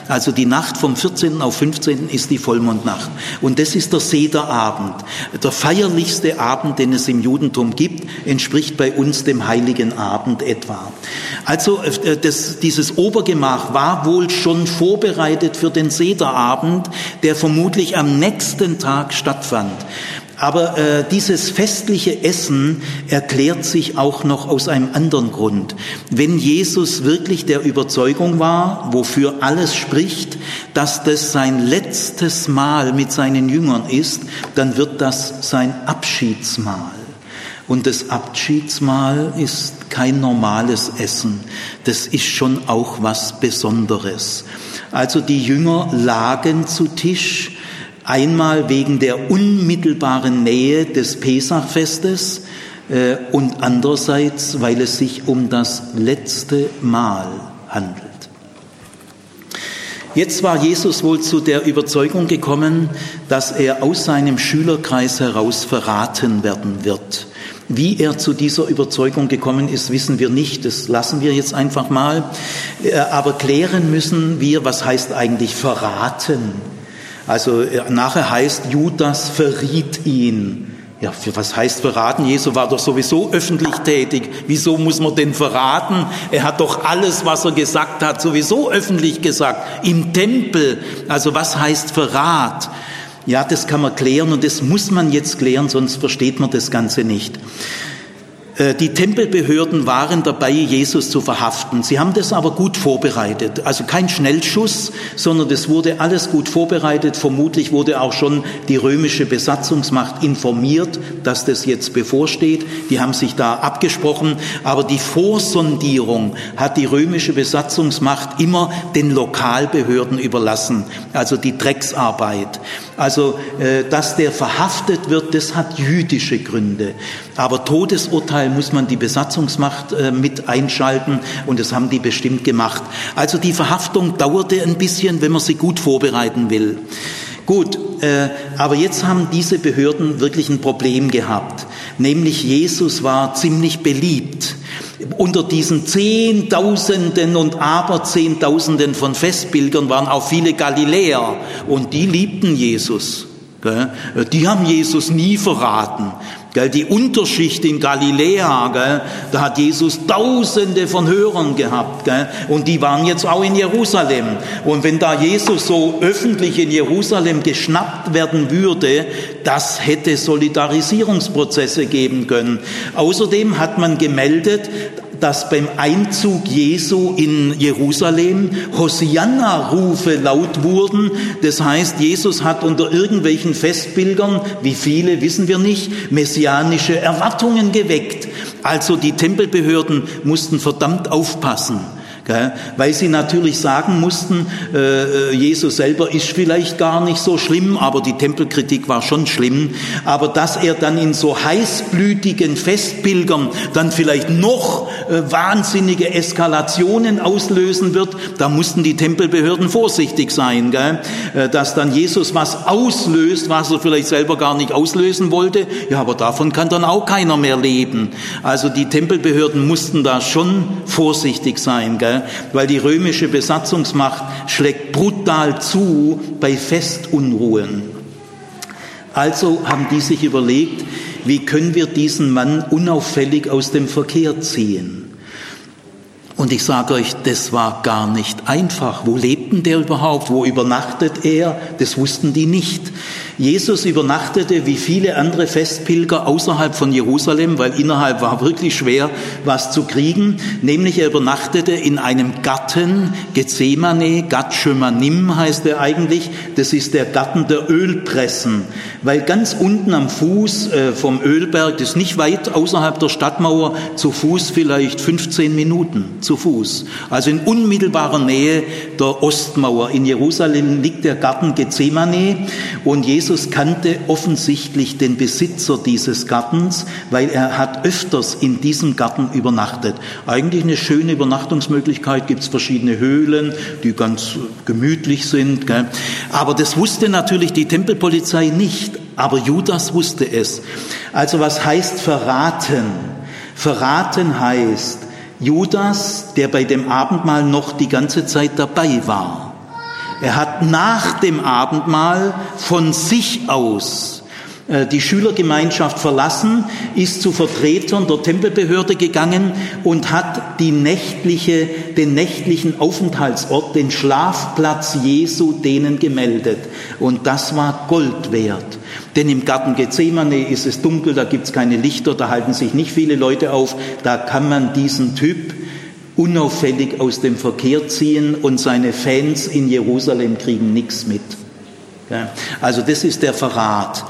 Also die Nacht vom 14. auf 15. ist die Vollmondnacht. Und das ist der Sederabend. Der feierlichste Abend, den es im Judentum gibt, entspricht bei uns dem Heiligen Abend etwa. Also äh, das, dieses Obergemach war wohl schon vorbereitet für den Sederabend, der vermutlich am nächsten Tag stattfand. Aber äh, dieses festliche Essen erklärt sich auch noch aus einem anderen Grund. Wenn Jesus wirklich der Überzeugung war, wofür alles spricht, dass das sein letztes Mal mit seinen Jüngern ist, dann wird das sein Abschiedsmahl. Und das Abschiedsmahl ist kein normales Essen. Das ist schon auch was Besonderes. Also die Jünger lagen zu Tisch Einmal wegen der unmittelbaren Nähe des Pesachfestes äh, und andererseits, weil es sich um das letzte Mal handelt. Jetzt war Jesus wohl zu der Überzeugung gekommen, dass er aus seinem Schülerkreis heraus verraten werden wird. Wie er zu dieser Überzeugung gekommen ist, wissen wir nicht. Das lassen wir jetzt einfach mal. Äh, aber klären müssen wir, was heißt eigentlich verraten? Also nachher heißt, Judas verriet ihn. Ja, was heißt verraten? Jesu war doch sowieso öffentlich tätig. Wieso muss man den verraten? Er hat doch alles, was er gesagt hat, sowieso öffentlich gesagt. Im Tempel. Also was heißt Verrat? Ja, das kann man klären und das muss man jetzt klären, sonst versteht man das Ganze nicht. Äh, die Tempelbehörden waren dabei, Jesus zu verhaften. Sie haben das aber gut vorbereitet. Also kein Schnellschuss, sondern das wurde alles gut vorbereitet. Vermutlich wurde auch schon die römische Besatzungsmacht informiert, dass das jetzt bevorsteht. Die haben sich da abgesprochen. Aber die Vorsondierung hat die römische Besatzungsmacht immer den Lokalbehörden überlassen. Also die Drecksarbeit. Also, äh, dass der verhaftet wird, das hat jüdische Gründe. Aber Todesurteil muss man die Besatzungsmacht äh, mit einschalten und das haben die bestimmt gemacht. Also die Verhaftung dauerte ein bisschen, wenn man sie gut vorbereiten will. Gut, äh, aber jetzt haben diese Behörden wirklich ein Problem gehabt. Nämlich Jesus war ziemlich beliebt. Unter diesen Zehntausenden und Aberzehntausenden von Festbildern waren auch viele Galiläer und die liebten Jesus. Die haben Jesus nie verraten. Die Unterschicht in Galiläa, da hat Jesus Tausende von Hörern gehabt. Und die waren jetzt auch in Jerusalem. Und wenn da Jesus so öffentlich in Jerusalem geschnappt werden würde, das hätte Solidarisierungsprozesse geben können. Außerdem hat man gemeldet, dass beim Einzug Jesu in Jerusalem Hosianna-Rufe laut wurden. Das heißt, Jesus hat unter irgendwelchen Festbildern, wie viele wissen wir nicht, messianische Erwartungen geweckt. Also die Tempelbehörden mussten verdammt aufpassen. Weil sie natürlich sagen mussten, äh, Jesus selber ist vielleicht gar nicht so schlimm, aber die Tempelkritik war schon schlimm. Aber dass er dann in so heißblütigen Festpilgern dann vielleicht noch äh, wahnsinnige Eskalationen auslösen wird, da mussten die Tempelbehörden vorsichtig sein? Äh, dass dann Jesus was auslöst, was er vielleicht selber gar nicht auslösen wollte. Ja, aber davon kann dann auch keiner mehr leben. Also die Tempelbehörden mussten da schon vorsichtig sein, gell? Weil die römische Besatzungsmacht schlägt brutal zu bei Festunruhen. Also haben die sich überlegt, wie können wir diesen Mann unauffällig aus dem Verkehr ziehen? Und ich sage euch, das war gar nicht einfach. Wo lebten der überhaupt? Wo übernachtet er? Das wussten die nicht. Jesus übernachtete wie viele andere Festpilger außerhalb von Jerusalem, weil innerhalb war wirklich schwer, was zu kriegen. Nämlich er übernachtete in einem Garten, Gethsemane, Gatschemanim heißt er eigentlich. Das ist der Garten der Ölpressen. Weil ganz unten am Fuß äh, vom Ölberg, das ist nicht weit außerhalb der Stadtmauer, zu Fuß vielleicht 15 Minuten zu Fuß. Also in unmittelbarer Nähe der Ostmauer. In Jerusalem liegt der Garten Gethsemane und Jesus Jesus kannte offensichtlich den Besitzer dieses Gartens, weil er hat öfters in diesem Garten übernachtet. Eigentlich eine schöne Übernachtungsmöglichkeit, gibt es verschiedene Höhlen, die ganz gemütlich sind. Gell? Aber das wusste natürlich die Tempelpolizei nicht, aber Judas wusste es. Also was heißt verraten? Verraten heißt, Judas, der bei dem Abendmahl noch die ganze Zeit dabei war, er hat nach dem Abendmahl von sich aus äh, die Schülergemeinschaft verlassen, ist zu Vertretern der Tempelbehörde gegangen und hat die nächtliche, den nächtlichen Aufenthaltsort, den Schlafplatz Jesu denen gemeldet. Und das war Gold wert. Denn im Garten Gethsemane ist es dunkel, da gibt's keine Lichter, da halten sich nicht viele Leute auf. Da kann man diesen Typ unauffällig aus dem Verkehr ziehen und seine Fans in Jerusalem kriegen nichts mit. Also das ist der Verrat.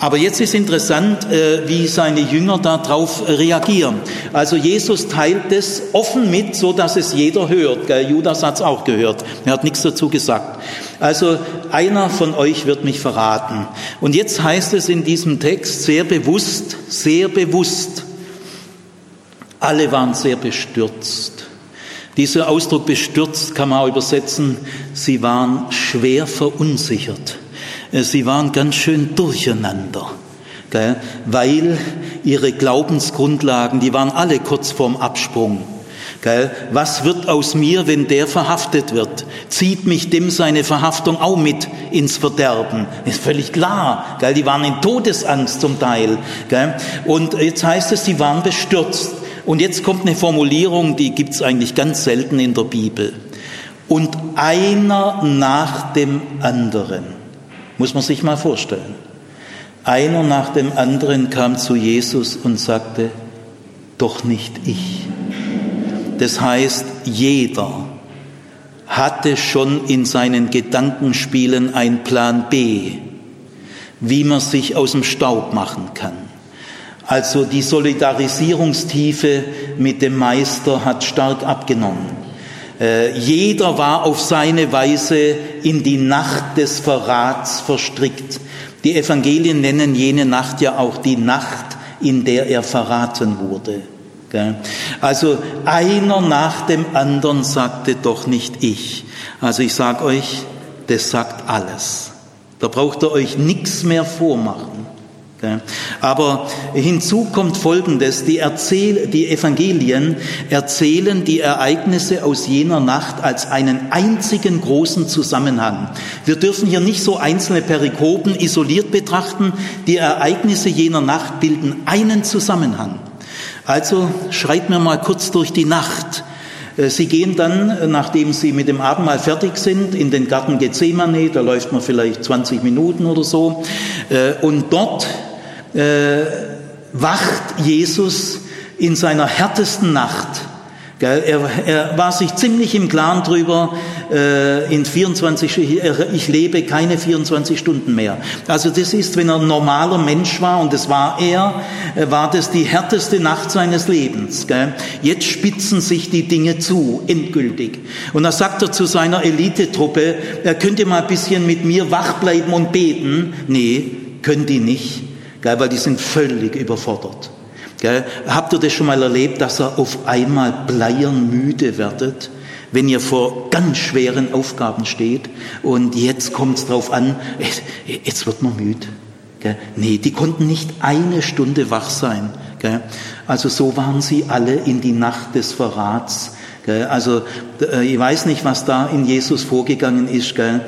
Aber jetzt ist interessant, äh, wie seine Jünger darauf reagieren. Also Jesus teilt es offen mit, so dass es jeder hört. Judas hat es auch gehört. Er hat nichts dazu gesagt. Also einer von euch wird mich verraten. Und jetzt heißt es in diesem Text sehr bewusst, sehr bewusst. Alle waren sehr bestürzt. Dieser Ausdruck bestürzt kann man auch übersetzen, sie waren schwer verunsichert. Äh, sie waren ganz schön durcheinander, weil ihre Glaubensgrundlagen, die waren alle kurz vorm Absprung. Was wird aus mir, wenn der verhaftet wird? Zieht mich dem seine Verhaftung auch mit ins Verderben? Ist völlig klar. Die waren in Todesangst zum Teil. Und jetzt heißt es, sie waren bestürzt. Und jetzt kommt eine Formulierung, die gibt es eigentlich ganz selten in der Bibel. Und einer nach dem anderen. Muss man sich mal vorstellen. Einer nach dem anderen kam zu Jesus und sagte, doch nicht ich. Das heißt, jeder hatte schon in seinen Gedankenspielen ein Plan B, wie man sich aus dem Staub machen kann. Also die Solidarisierungstiefe mit dem Meister hat stark abgenommen. Äh, jeder war auf seine Weise in die Nacht des Verrats verstrickt. Die Evangelien nennen jene Nacht ja auch die Nacht, in der er verraten wurde. Also einer nach dem anderen sagte doch nicht ich. Also ich sage euch, das sagt alles. Da braucht ihr euch nichts mehr vormachen. Aber hinzu kommt Folgendes, die, Erzähl die Evangelien erzählen die Ereignisse aus jener Nacht als einen einzigen großen Zusammenhang. Wir dürfen hier nicht so einzelne Perikopen isoliert betrachten, die Ereignisse jener Nacht bilden einen Zusammenhang. Also schreit mir mal kurz durch die Nacht. Äh, sie gehen dann, nachdem Sie mit dem Abendmahl fertig sind, in den Garten Gethsemane, da läuft man vielleicht 20 Minuten oder so, äh, und dort äh, wacht Jesus in seiner härtesten Nacht, Er, er, war sich ziemlich im Klaren drüber, äh, in 24, ich lebe keine 24 Stunden mehr. Also das ist, wenn er ein normaler Mensch war, und das war er, äh, war das die härteste Nacht seines Lebens. Jetzt spitzen sich die Dinge zu, endgültig. Und da sagt er zu seiner Elitetruppe, er könnte mal ein bisschen mit mir wach bleiben und beten. Nee, können die nicht, weil die sind völlig überfordert. Gell? Habt ihr das schon mal erlebt, dass er auf einmal bleiern müde werdet, wenn ihr vor ganz schweren Aufgaben steht und jetzt kommt es drauf an, jetzt wird man müde. Gell? Nee, die konnten nicht eine Stunde wach sein. Gell? Also so waren sie alle in die Nacht des Verrats. Gell? Also äh, ich weiß nicht, was da in Jesus vorgegangen ist. Gell?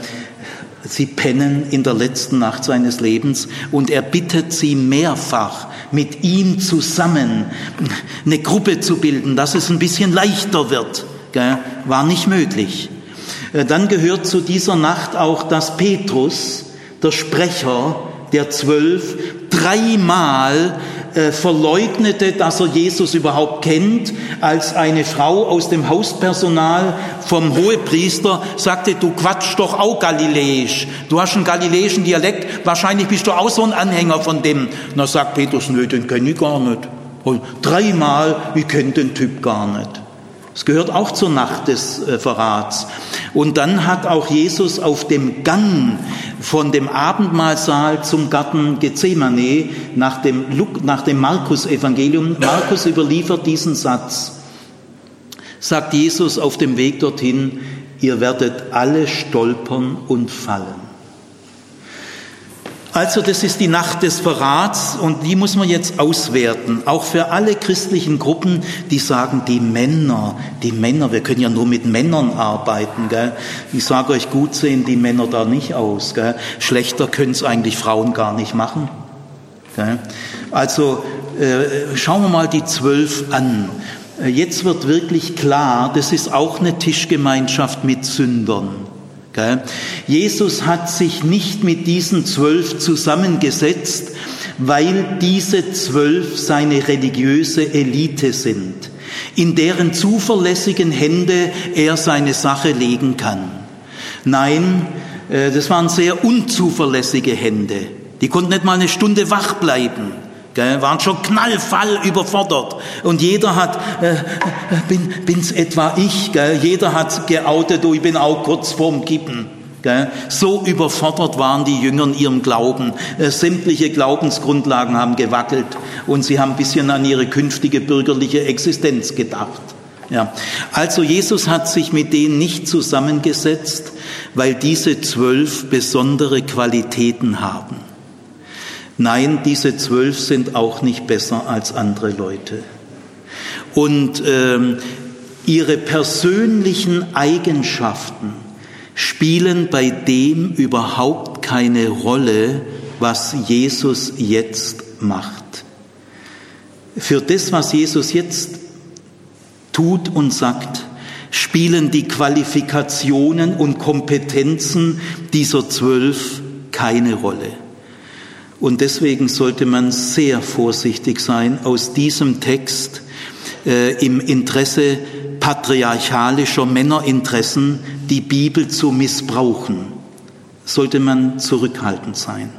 Sie pennen in der letzten Nacht seines Lebens und er bittet sie mehrfach, mit ihm zusammen eine Gruppe zu bilden, dass es ein bisschen leichter wird. War nicht möglich. Äh, dann gehört zu dieser Nacht auch, dass Petrus, der Sprecher der Zwölf, dreimal äh, verleugnete, dass er Jesus überhaupt kennt, als eine Frau aus dem Hauspersonal vom Hohepriester sagte, du quatsch doch auch galiläisch, du hast einen galiläischen Dialekt, wahrscheinlich bist du auch so ein Anhänger von dem. Na sagt Petrus, nö, den kenne ich gar nicht. Und dreimal, ich kenne den Typ gar nicht. Es gehört auch zur Nacht des äh, Verrats. Und dann hat auch Jesus auf dem Gang von dem Abendmahlsaal zum Garten Gethsemane nach dem, nach dem Markus-Evangelium, Markus überliefert diesen Satz, sagt Jesus auf dem Weg dorthin, ihr werdet alle stolpern und fallen. Also das ist die Nacht des Verrats und die muss man jetzt auswerten. Auch für alle christlichen Gruppen, die sagen, die Männer, die Männer, wir können ja nur mit Männern arbeiten. Gell? Ich sage euch, gut sehen die Männer da nicht aus. Gell? Schlechter können es eigentlich Frauen gar nicht machen. Gell? Also äh, schauen wir mal die zwölf an. Äh, jetzt wird wirklich klar, das ist auch eine Tischgemeinschaft mit Sündern. Jesus hat sich nicht mit diesen zwölf zusammengesetzt, weil diese zwölf seine religiöse Elite sind, in deren zuverlässigen Hände er seine Sache legen kann. Nein, äh, das waren sehr unzuverlässige Hände. Die konnten nicht mal eine Stunde wach bleiben. Gell, waren schon knallfall überfordert. Und jeder hat, äh, äh, bin, bin's etwa ich, gell, jeder hat geoutet, du, ich bin auch kurz vorm Kippen. Gell. So überfordert waren die Jünger in ihrem Glauben. Äh, sämtliche Glaubensgrundlagen haben gewackelt und sie haben ein bisschen an ihre künftige bürgerliche Existenz gedacht. Ja. Also Jesus hat sich mit denen nicht zusammengesetzt, weil diese zwölf besondere Qualitäten haben. Nein, diese zwölf sind auch nicht besser als andere Leute. Und ähm, ihre persönlichen Eigenschaften spielen bei dem überhaupt keine Rolle, was Jesus jetzt macht. Für das, was Jesus jetzt tut und sagt, spielen die Qualifikationen und Kompetenzen dieser zwölf keine Rolle. Und deswegen sollte man sehr vorsichtig sein, aus diesem Text äh, im Interesse patriarchalischer Männerinteressen die Bibel zu missbrauchen. Sollte man zurückhaltend sein.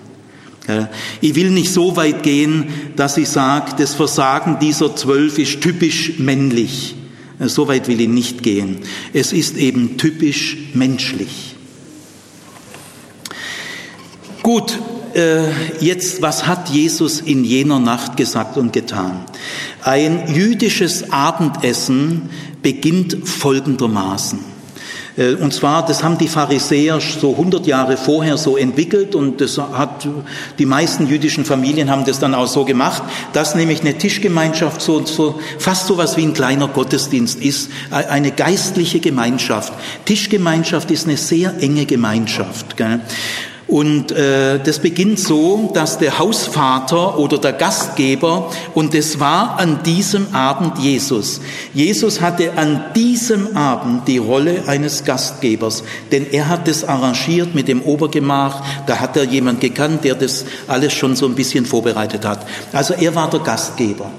Ich will nicht so weit gehen, dass ich sage, das Versagen dieser zwölf ist typisch männlich. So weit will ich nicht gehen. Es ist eben typisch menschlich. Gut, äh, jetzt, was hat Jesus in jener Nacht gesagt und getan? Ein jüdisches Abendessen beginnt folgendermaßen. Äh, und zwar, das haben die Pharisäer so 100 Jahre vorher so entwickelt und das hat, die meisten jüdischen Familien haben das dann auch so gemacht, dass nämlich eine Tischgemeinschaft so, so fast so was wie ein kleiner Gottesdienst ist, eine geistliche Gemeinschaft. Tischgemeinschaft ist eine sehr enge Gemeinschaft. Gell? Und äh, das beginnt so, dass der Hausvater oder der Gastgeber, und es war an diesem Abend Jesus. Jesus hatte an diesem Abend die Rolle eines Gastgebers, denn er hat das arrangiert mit dem Obergemach, da hat er jemand gekannt, der das alles schon so ein bisschen vorbereitet hat. Also er war der Gastgeber.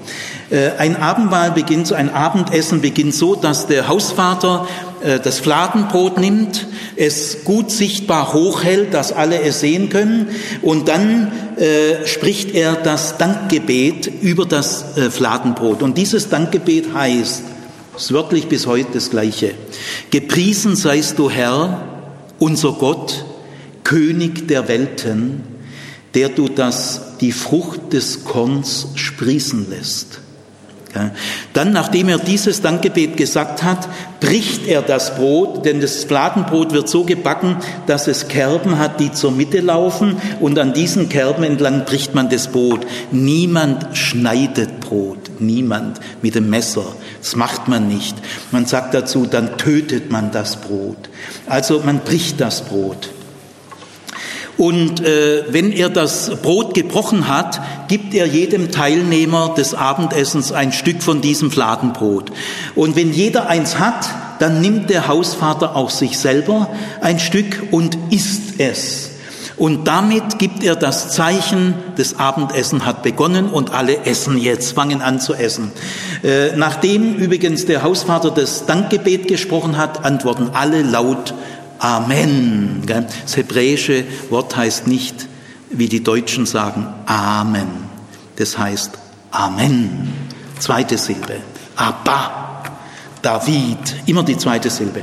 Äh, ein Abendmahl beginnt, ein Abendessen beginnt so, dass der Hausvater das Fladenbrot nimmt, es gut sichtbar hochhält, dass alle es sehen können, und dann äh, spricht er das Dankgebet über das äh, Fladenbrot. Und dieses Dankgebet heißt, ist wörtlich bis heute das Gleiche. Gepriesen seist du Herr, unser Gott, König der Welten, der du das, die Frucht des Korns sprießen lässt. Dann, nachdem er dieses Dankgebet gesagt hat, bricht er das Brot, denn das Fladenbrot wird so gebacken, dass es Kerben hat, die zur Mitte laufen und an diesen Kerben entlang bricht man das Brot. Niemand schneidet Brot, niemand mit dem Messer. Das macht man nicht. Man sagt dazu, dann tötet man das Brot. Also man bricht das Brot. Und äh, wenn er das Brot gebrochen hat, gibt er jedem Teilnehmer des Abendessens ein Stück von diesem Fladenbrot. Und wenn jeder eins hat, dann nimmt der Hausvater auch sich selber ein Stück und isst es. Und damit gibt er das Zeichen, das Abendessen hat begonnen und alle essen jetzt, fangen an zu essen. Äh, nachdem übrigens der Hausvater das Dankgebet gesprochen hat, antworten alle laut Amen. Das hebräische Wort heißt nicht, wie die Deutschen sagen, Amen. Das heißt Amen. Zweite Silbe. Abba. David. Immer die zweite Silbe.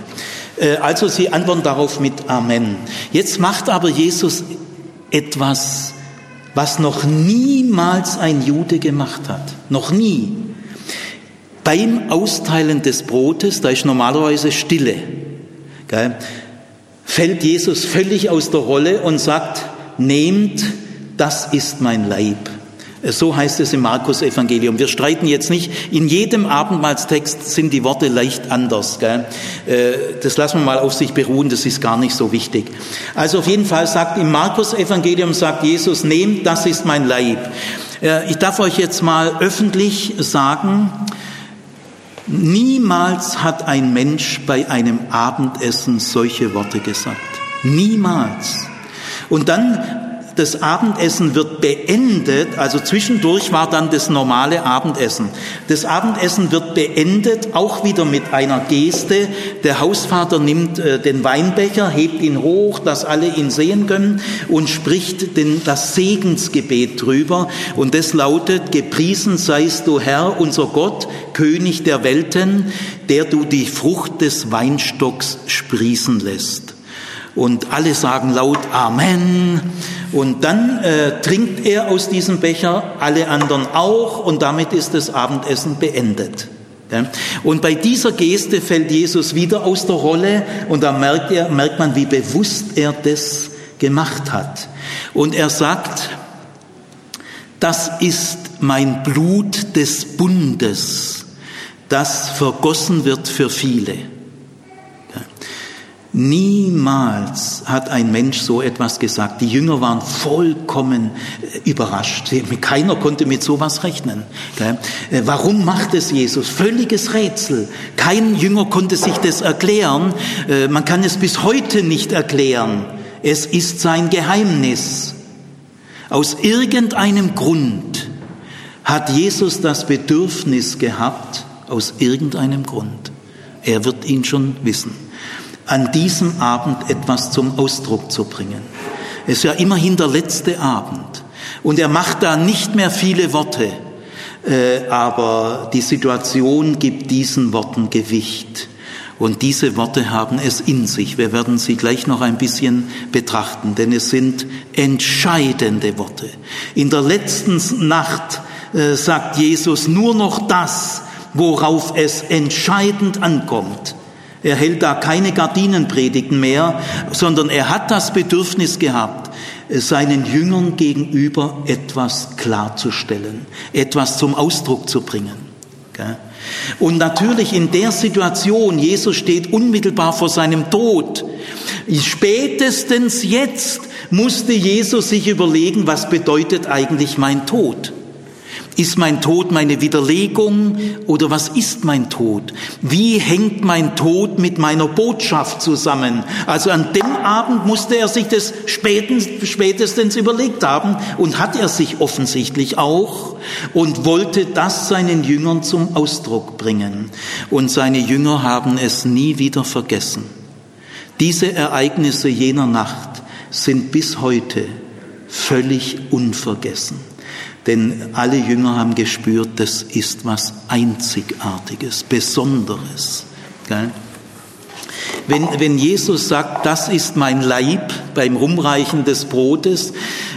Äh, also sie antworten darauf mit Amen. Jetzt macht aber Jesus etwas, was noch niemals ein Jude gemacht hat. Noch nie. Beim Austeilen des Brotes, da ist normalerweise Stille fällt Jesus völlig aus der Rolle und sagt, nehmt, das ist mein Leib. So heißt es im Markus Evangelium. Wir streiten jetzt nicht. In jedem Abendmahlstext sind die Worte leicht anders. Gell? Äh, das lassen wir mal auf sich beruhen. Das ist gar nicht so wichtig. Also auf jeden Fall sagt im Markus Evangelium sagt Jesus, nehmt, das ist mein Leib. Äh, ich darf euch jetzt mal öffentlich sagen, Niemals hat ein Mensch bei einem Abendessen solche Worte gesagt. Niemals. Und dann das Abendessen wird beendet, also zwischendurch war dann das normale Abendessen. Das Abendessen wird beendet, auch wieder mit einer Geste. Der Hausvater nimmt äh, den Weinbecher, hebt ihn hoch, dass alle ihn sehen können und spricht den, das Segensgebet drüber. Und das lautet, gepriesen seist du Herr, unser Gott, König der Welten, der du die Frucht des Weinstocks sprießen lässt. Und alle sagen laut Amen. Und dann äh, trinkt er aus diesem Becher, alle anderen auch, und damit ist das Abendessen beendet. Und bei dieser Geste fällt Jesus wieder aus der Rolle und da merkt, er, merkt man, wie bewusst er das gemacht hat. Und er sagt, das ist mein Blut des Bundes, das vergossen wird für viele. Niemals hat ein Mensch so etwas gesagt. Die Jünger waren vollkommen äh, überrascht. Keiner konnte mit sowas rechnen. Äh, warum macht es Jesus? Völliges Rätsel. Kein Jünger konnte sich das erklären. Äh, man kann es bis heute nicht erklären. Es ist sein Geheimnis. Aus irgendeinem Grund hat Jesus das Bedürfnis gehabt, aus irgendeinem Grund. Er wird ihn schon wissen an diesem Abend etwas zum Ausdruck zu bringen. Es ist ja immerhin der letzte Abend. Und er macht da nicht mehr viele Worte, äh, aber die Situation gibt diesen Worten Gewicht. Und diese Worte haben es in sich. Wir werden sie gleich noch ein bisschen betrachten, denn es sind entscheidende Worte. In der letzten Nacht äh, sagt Jesus nur noch das, worauf es entscheidend ankommt. Er hält da keine Gardinenpredigten mehr, sondern er hat das Bedürfnis gehabt, seinen Jüngern gegenüber etwas klarzustellen, etwas zum Ausdruck zu bringen. Und natürlich in der Situation, Jesus steht unmittelbar vor seinem Tod, spätestens jetzt musste Jesus sich überlegen, was bedeutet eigentlich mein Tod? Ist mein Tod meine Widerlegung oder was ist mein Tod? Wie hängt mein Tod mit meiner Botschaft zusammen? Also an dem Abend musste er sich das spätestens, überlegt haben und hat er sich offensichtlich auch und wollte das seinen Jüngern zum Ausdruck bringen. Und seine Jünger haben es nie wieder vergessen. Diese Ereignisse jener Nacht sind bis heute völlig unvergessen. Denn alle Jünger haben gespürt, das ist was Einzigartiges, Besonderes. Wenn, wenn Jesus sagt, das ist mein Leib beim Rumreichen des Brotes,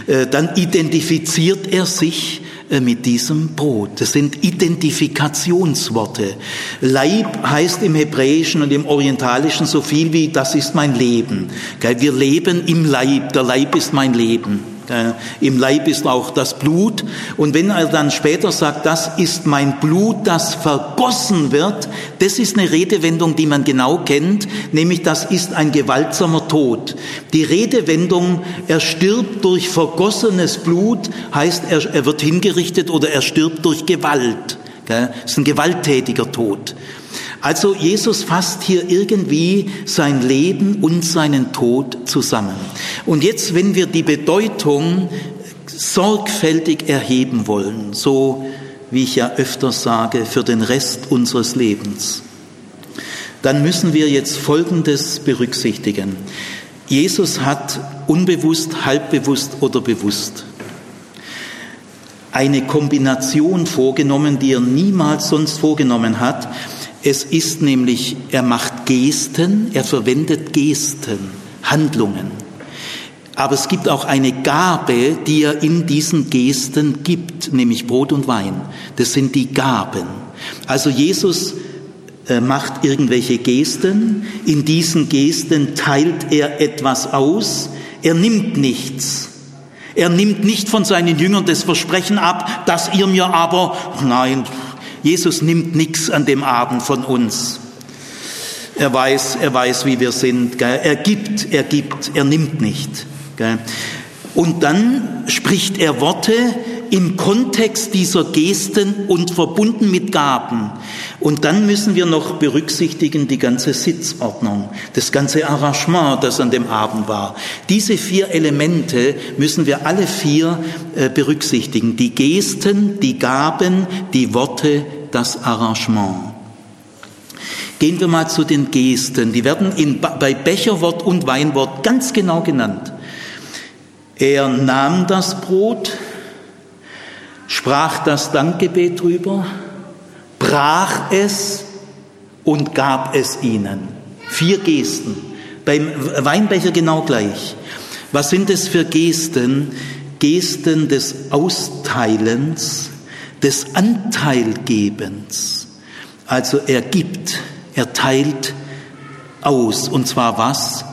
äh, dann identifiziert er sich äh, mit diesem Brot. Das sind Identifikationsworte. Leib heißt im Hebräischen und im Orientalischen so viel wie, das ist mein Leben. Wir leben im Leib, der Leib ist mein Leben. Äh, Im Leib ist auch das Blut. Und wenn er dann später sagt, das ist mein Blut, das vergossen wird, das ist eine Redewendung, die man genau kennt, nämlich das ist ein gewaltsamer Tod. Die Redewendung, er stirbt durch vergossenes Blut, heißt, er, er wird hingerichtet oder er stirbt durch Gewalt. Das ist ein gewalttätiger Tod. Also Jesus fasst hier irgendwie sein Leben und seinen Tod zusammen. Und jetzt, wenn wir die Bedeutung sorgfältig erheben wollen, so wie ich ja öfter sage, für den Rest unseres Lebens, dann müssen wir jetzt Folgendes berücksichtigen. Jesus hat unbewusst, halbbewusst oder bewusst eine Kombination vorgenommen, die er niemals sonst vorgenommen hat, es ist nämlich, er macht Gesten, er verwendet Gesten, Handlungen. Aber es gibt auch eine Gabe, die er in diesen Gesten gibt, nämlich Brot und Wein. Das sind die Gaben. Also Jesus äh, macht irgendwelche Gesten, in diesen Gesten teilt er etwas aus, er nimmt nichts. Er nimmt nicht von seinen Jüngern das Versprechen ab, dass ihr mir aber, nein, Jesus nimmt nichts an dem Abend von uns. Er weiß, er weiß, wie wir sind. Er gibt, er gibt, er nimmt nicht. Und dann spricht er Worte im Kontext dieser Gesten und verbunden mit Gaben. Und dann müssen wir noch berücksichtigen die ganze Sitzordnung, das ganze Arrangement, das an dem Abend war. Diese vier Elemente müssen wir alle vier äh, berücksichtigen. Die Gesten, die Gaben, die Worte, das Arrangement. Gehen wir mal zu den Gesten. Die werden in, bei Becherwort und Weinwort ganz genau genannt. Er nahm das Brot, sprach das Dankgebet drüber, brach es und gab es ihnen. Vier Gesten. Beim Weinbecher genau gleich. Was sind es für Gesten? Gesten des Austeilens, des Anteilgebens. Also er gibt, er teilt aus. Und zwar was?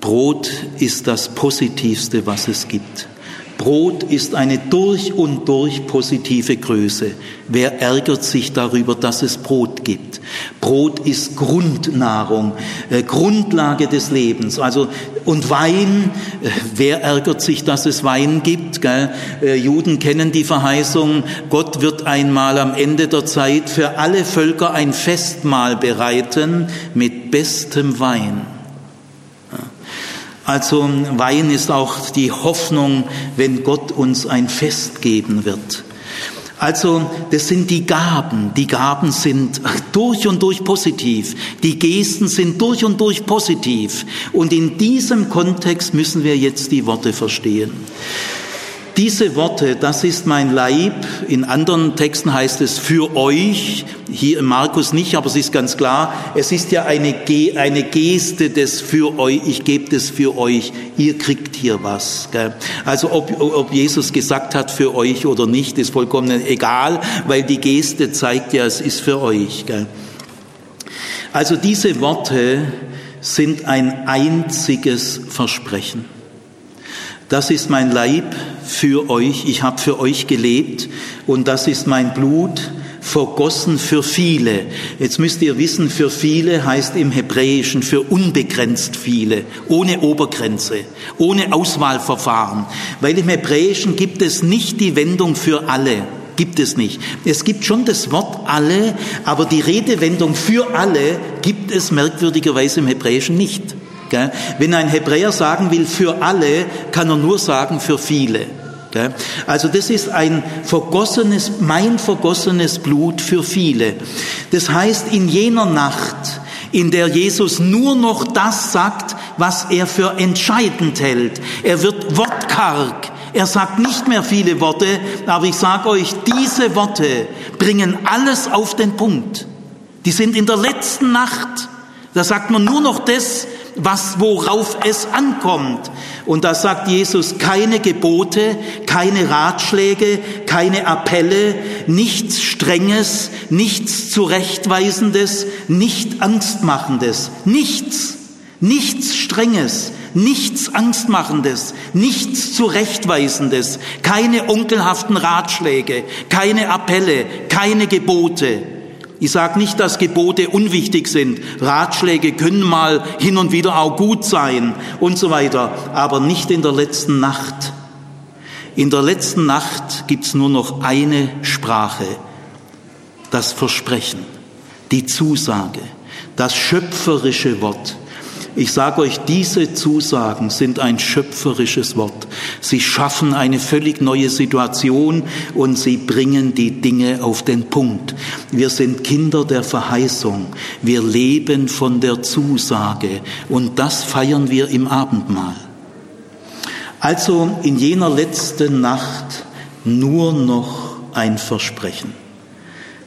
Brot ist das Positivste, was es gibt. Brot ist eine durch und durch positive Größe. Wer ärgert sich darüber, dass es Brot gibt? Brot ist Grundnahrung, äh, Grundlage des Lebens. Also und Wein, äh, wer ärgert sich, dass es Wein gibt? Gell? Äh, Juden kennen die Verheißung, Gott wird einmal am Ende der Zeit für alle Völker ein Festmahl bereiten mit bestem Wein. Also Wein ist auch die Hoffnung, wenn Gott uns ein Fest geben wird. Also das sind die Gaben. Die Gaben sind durch und durch positiv. Die Gesten sind durch und durch positiv. Und in diesem Kontext müssen wir jetzt die Worte verstehen. Diese Worte, das ist mein Leib, in anderen Texten heißt es für euch, hier in Markus nicht, aber es ist ganz klar, es ist ja eine, eine Geste des für euch, ich gebe das für euch, ihr kriegt hier was. Gell? Also ob, ob Jesus gesagt hat für euch oder nicht, ist vollkommen egal, weil die Geste zeigt ja, es ist für euch. Gell? Also diese Worte sind ein einziges Versprechen. Das ist mein Leib für euch, ich habe für euch gelebt und das ist mein Blut vergossen für viele. Jetzt müsst ihr wissen, für viele heißt im Hebräischen für unbegrenzt viele, ohne Obergrenze, ohne Auswahlverfahren, weil im Hebräischen gibt es nicht die Wendung für alle. gibt es nicht. Es gibt schon das Wort alle, aber die Redewendung für alle gibt es merkwürdigerweise im Hebräischen nicht. Wenn ein Hebräer sagen will für alle, kann er nur sagen für viele. Also das ist ein vergossenes, mein vergossenes Blut für viele. Das heißt, in jener Nacht, in der Jesus nur noch das sagt, was er für entscheidend hält. Er wird wortkarg. Er sagt nicht mehr viele Worte, aber ich sage euch, diese Worte bringen alles auf den Punkt. Die sind in der letzten Nacht. Da sagt man nur noch das, was, worauf es ankommt. Und da sagt Jesus keine Gebote, keine Ratschläge, keine Appelle, nichts Strenges, nichts Zurechtweisendes, nicht Angstmachendes, nichts, nichts Strenges, nichts Angstmachendes, nichts Zurechtweisendes, keine onkelhaften Ratschläge, keine Appelle, keine Gebote. Ich sage nicht, dass Gebote unwichtig sind. Ratschläge können mal hin und wieder auch gut sein und so weiter, aber nicht in der letzten Nacht. In der letzten Nacht gibt's nur noch eine Sprache, das Versprechen, die Zusage, das schöpferische Wort. Ich sage euch, diese Zusagen sind ein schöpferisches Wort. Sie schaffen eine völlig neue Situation und sie bringen die Dinge auf den Punkt. Wir sind Kinder der Verheißung. Wir leben von der Zusage und das feiern wir im Abendmahl. Also in jener letzten Nacht nur noch ein Versprechen.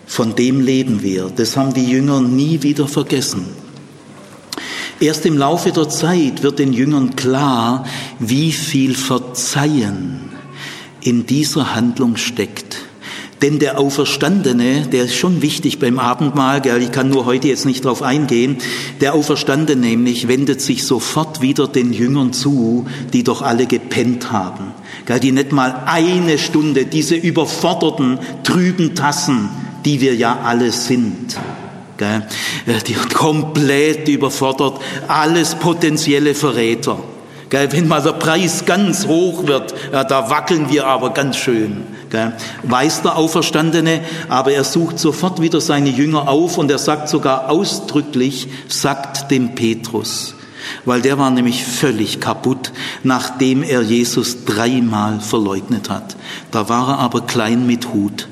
Von dem leben wir. Das haben die Jünger nie wieder vergessen. Erst im Laufe der Zeit wird den Jüngern klar, wie viel Verzeihen in dieser Handlung steckt. Denn der Auferstandene, der ist schon wichtig beim Abendmahl, gell, ich kann nur heute jetzt nicht darauf eingehen, der Auferstandene nämlich wendet sich sofort wieder den Jüngern zu, die doch alle gepennt haben, gell, die nicht mal eine Stunde, diese überforderten, trüben Tassen, die wir ja alle sind, Gell? Die komplett überfordert, alles potenzielle Verräter. Gell? Wenn mal der Preis ganz hoch wird, ja, da wackeln wir aber ganz schön. Gell? Weiß der Auferstandene, aber er sucht sofort wieder seine Jünger auf und er sagt sogar ausdrücklich, sagt dem Petrus, weil der war nämlich völlig kaputt, nachdem er Jesus dreimal verleugnet hat. Da war er aber klein mit Hut.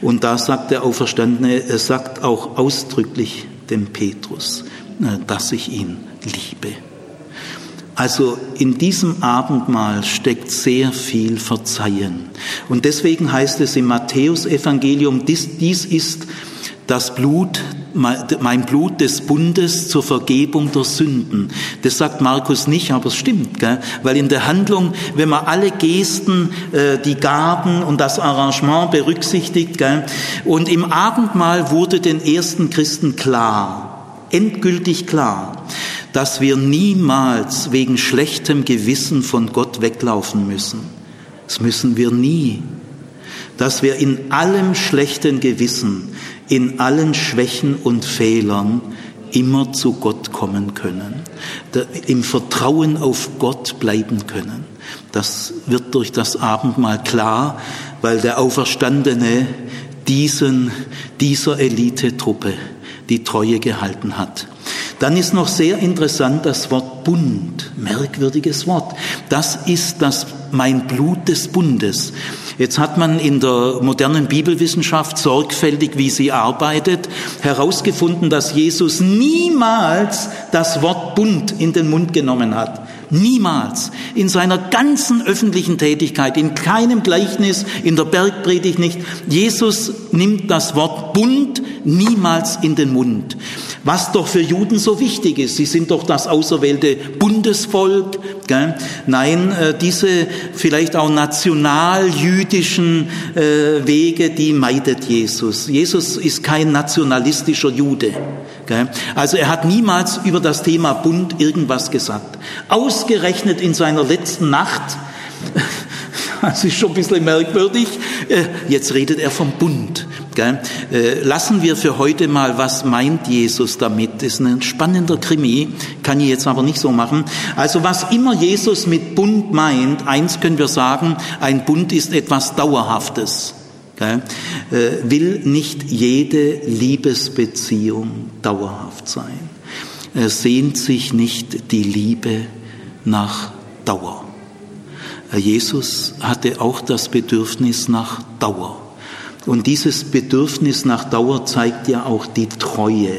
Und da sagt der Auferstandene, er sagt auch ausdrücklich dem Petrus, äh, dass ich ihn liebe. Also in diesem Abendmahl steckt sehr viel Verzeihen. Und deswegen heißt es im Matthäusevangelium, dies, dies ist das Blut, mein Blut des Bundes zur Vergebung der Sünden. Das sagt Markus nicht, aber es stimmt, gell? weil in der Handlung, wenn man alle Gesten, äh, die Gaben und das Arrangement berücksichtigt, gell? und im Abendmahl wurde den ersten Christen klar, endgültig klar, dass wir niemals wegen schlechtem Gewissen von Gott weglaufen müssen. Das müssen wir nie. Dass wir in allem schlechten Gewissen in allen Schwächen und Fehlern immer zu Gott kommen können, im Vertrauen auf Gott bleiben können. Das wird durch das Abendmahl klar, weil der Auferstandene diesen, dieser Elitetruppe die Treue gehalten hat. Dann ist noch sehr interessant das Wort Bund, merkwürdiges Wort. Das ist das mein Blut des Bundes. Jetzt hat man in der modernen Bibelwissenschaft sorgfältig, wie sie arbeitet, herausgefunden, dass Jesus niemals das Wort Bund in den Mund genommen hat. Niemals. In seiner ganzen öffentlichen Tätigkeit, in keinem Gleichnis, in der Bergpredigt nicht. Jesus nimmt das Wort Bund niemals in den Mund. Was doch für Juden so wichtig ist. Sie sind doch das auserwählte Bundesvolk. Gell? Nein, äh, diese vielleicht auch nationaljüdischen äh, Wege, die meidet Jesus. Jesus ist kein nationalistischer Jude. Also er hat niemals über das Thema Bund irgendwas gesagt. Ausgerechnet in seiner letzten Nacht das ist schon ein bisschen merkwürdig. Äh, jetzt redet er vom Bund. Äh, lassen wir für heute mal, was meint Jesus damit? Das ist ein spannender Krimi, kann ich jetzt aber nicht so machen. Also was immer Jesus mit Bund meint, eins können wir sagen, ein Bund ist etwas Dauerhaftes. Will nicht jede Liebesbeziehung dauerhaft sein. Er sehnt sich nicht die Liebe nach Dauer. Jesus hatte auch das Bedürfnis nach Dauer. Und dieses Bedürfnis nach Dauer zeigt ja auch die Treue.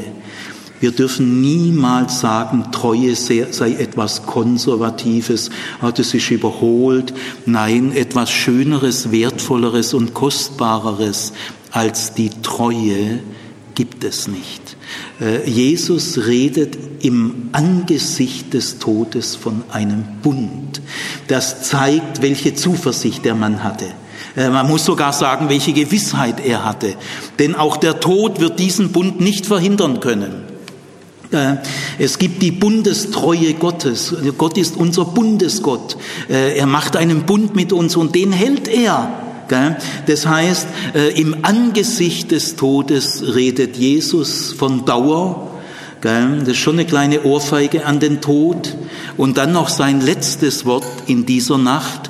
Wir dürfen niemals sagen, Treue sei etwas Konservatives, das ist überholt. Nein, etwas Schöneres, Wertvolleres und Kostbareres als die Treue gibt es nicht. Äh, Jesus redet im Angesicht des Todes von einem Bund. Das zeigt, welche Zuversicht der Mann hatte. Äh, man muss sogar sagen, welche Gewissheit er hatte. Denn auch der Tod wird diesen Bund nicht verhindern können. Äh, es gibt die Bundestreue Gottes. Gott ist unser Bundesgott. Er macht einen Bund mit uns und den hält er. Das heißt, äh, im Angesicht des Todes redet Jesus von Dauer. Das ist schon eine kleine Ohrfeige an den Tod. Und dann noch sein letztes Wort in dieser Nacht.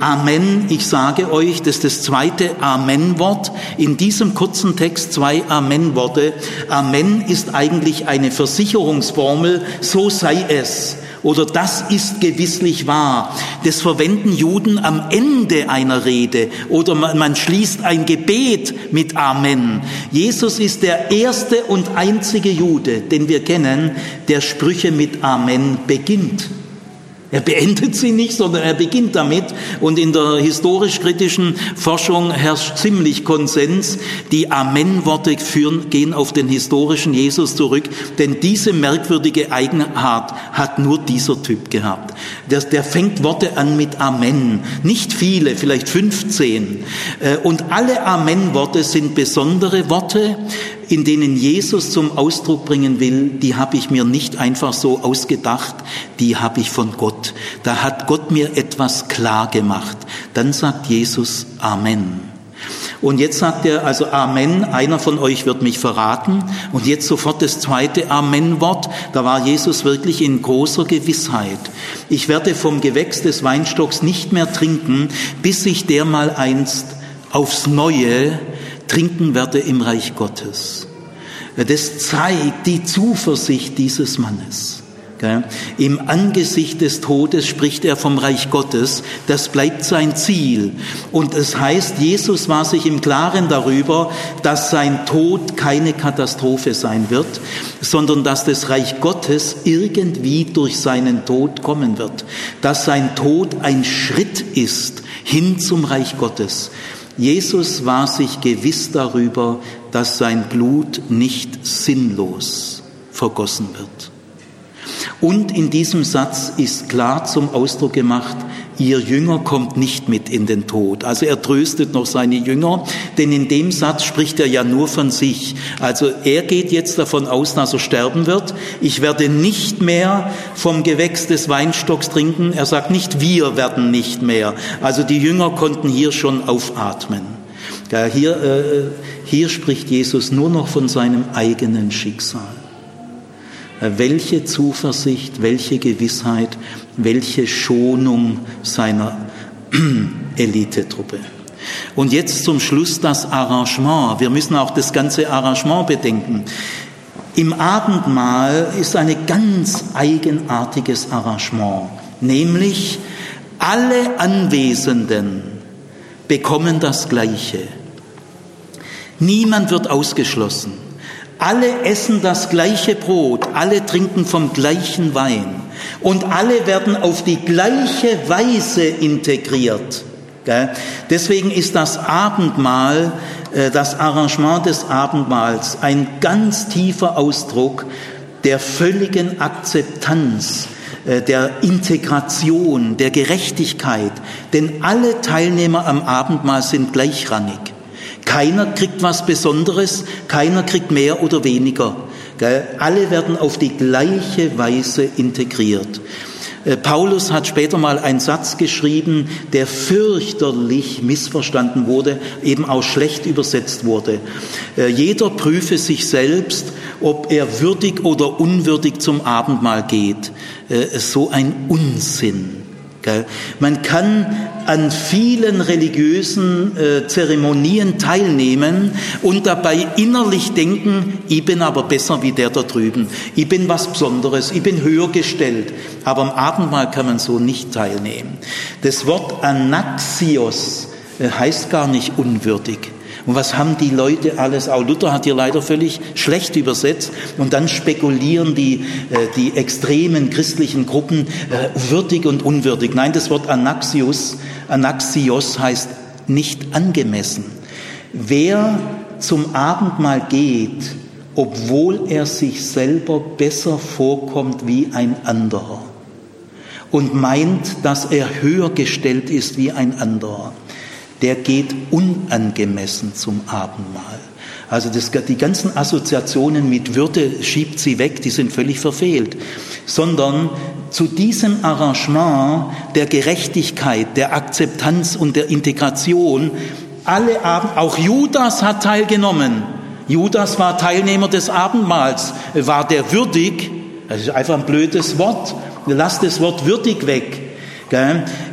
Amen, ich sage euch, das ist das zweite Amen-Wort. In diesem kurzen Text zwei Amen-Worte. Amen ist eigentlich eine Versicherungsformel, so sei es oder das ist gewisslich wahr. Das verwenden Juden am Ende einer Rede oder man, man schließt ein Gebet mit Amen. Jesus ist der erste und einzige Jude, den wir kennen, der Sprüche mit Amen beginnt. Er beendet sie nicht, sondern er beginnt damit. Und in der historisch-kritischen Forschung herrscht ziemlich Konsens. Die Amen-Worte führen, gehen auf den historischen Jesus zurück. Denn diese merkwürdige Eigenart hat nur dieser Typ gehabt. Der, der fängt Worte an mit Amen. Nicht viele, vielleicht 15. Äh, und alle Amen-Worte sind besondere Worte, in denen Jesus zum Ausdruck bringen will, die habe ich mir nicht einfach so ausgedacht, die habe ich von Gott. Da hat Gott mir etwas klar gemacht. Dann sagt Jesus Amen. Und jetzt sagt er also Amen, einer von euch wird mich verraten. Und jetzt sofort das zweite Amen-Wort. Da war Jesus wirklich in großer Gewissheit. Ich werde vom Gewächs des Weinstocks nicht mehr trinken, bis ich dermal einst aufs Neue trinken werde im Reich Gottes. Das zeigt die Zuversicht dieses Mannes. Im Angesicht des Todes spricht er vom Reich Gottes. Das bleibt sein Ziel. Und es heißt, Jesus war sich im Klaren darüber, dass sein Tod keine Katastrophe sein wird, sondern dass das Reich Gottes irgendwie durch seinen Tod kommen wird. Dass sein Tod ein Schritt ist hin zum Reich Gottes. Jesus war sich gewiss darüber, dass sein Blut nicht sinnlos vergossen wird. Und in diesem Satz ist klar zum Ausdruck gemacht, ihr Jünger kommt nicht mit in den Tod. Also er tröstet noch seine Jünger, denn in dem Satz spricht er ja nur von sich. Also er geht jetzt davon aus, dass er sterben wird. Ich werde nicht mehr vom Gewächs des Weinstocks trinken. Er sagt nicht, wir werden nicht mehr. Also die Jünger konnten hier schon aufatmen. Hier, äh, hier spricht Jesus nur noch von seinem eigenen Schicksal. Welche Zuversicht, welche Gewissheit, welche Schonung seiner Elitetruppe. Und jetzt zum Schluss das Arrangement. Wir müssen auch das ganze Arrangement bedenken. Im Abendmahl ist ein ganz eigenartiges Arrangement, nämlich alle Anwesenden bekommen das Gleiche. Niemand wird ausgeschlossen. Alle essen das gleiche Brot, alle trinken vom gleichen Wein und alle werden auf die gleiche Weise integriert. Deswegen ist das Abendmahl, äh, das Arrangement des Abendmahls ein ganz tiefer Ausdruck der völligen Akzeptanz, äh, der Integration, der Gerechtigkeit. Denn alle Teilnehmer am Abendmahl sind gleichrangig. Keiner kriegt was Besonderes, keiner kriegt mehr oder weniger. Alle werden auf die gleiche Weise integriert. Äh, Paulus hat später mal einen Satz geschrieben, der fürchterlich missverstanden wurde, eben auch schlecht übersetzt wurde. Äh, jeder prüfe sich selbst, ob er würdig oder unwürdig zum Abendmahl geht. Äh, so ein Unsinn. Man kann an vielen religiösen äh, Zeremonien teilnehmen und dabei innerlich denken, ich bin aber besser wie der da drüben, ich bin was Besonderes, ich bin höher gestellt. Aber am Abendmahl kann man so nicht teilnehmen. Das Wort Anaxios äh, heißt gar nicht unwürdig. Und was haben die Leute alles? Auch Luther hat hier leider völlig schlecht übersetzt. Und dann spekulieren die, äh, die extremen christlichen Gruppen äh, würdig und unwürdig. Nein, das Wort Anaxios, Anaxios heißt nicht angemessen. Wer zum Abendmahl geht, obwohl er sich selber besser vorkommt wie ein anderer und meint, dass er höher gestellt ist wie ein anderer, der geht unangemessen zum Abendmahl. Also das, die ganzen Assoziationen mit Würde schiebt sie weg, die sind völlig verfehlt. Sondern zu diesem Arrangement der Gerechtigkeit, der Akzeptanz und der Integration, alle Abend, auch Judas hat teilgenommen. Judas war Teilnehmer des Abendmahls. War der würdig? Das ist einfach ein blödes Wort. Lass das Wort würdig weg.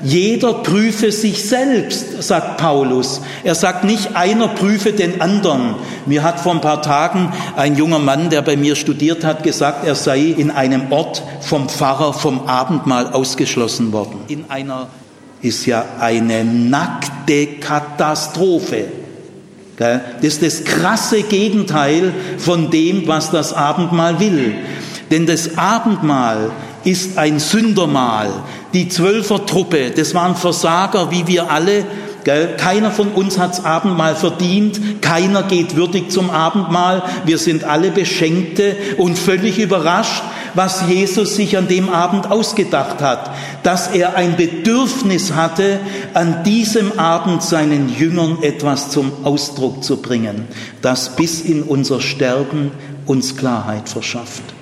Jeder prüfe sich selbst, sagt Paulus. Er sagt nicht, einer prüfe den anderen. Mir hat vor ein paar Tagen ein junger Mann, der bei mir studiert hat, gesagt, er sei in einem Ort vom Pfarrer vom Abendmahl ausgeschlossen worden. In einer ist ja eine nackte Katastrophe. Das ist das krasse Gegenteil von dem, was das Abendmahl will. Denn das Abendmahl ist ein Sündermahl. Die Zwölfertruppe, das waren Versager wie wir alle. Keiner von uns hat's Abendmahl verdient, keiner geht würdig zum Abendmahl. Wir sind alle Beschenkte und völlig überrascht, was Jesus sich an dem Abend ausgedacht hat, dass er ein Bedürfnis hatte, an diesem Abend seinen Jüngern etwas zum Ausdruck zu bringen, das bis in unser Sterben uns Klarheit verschafft.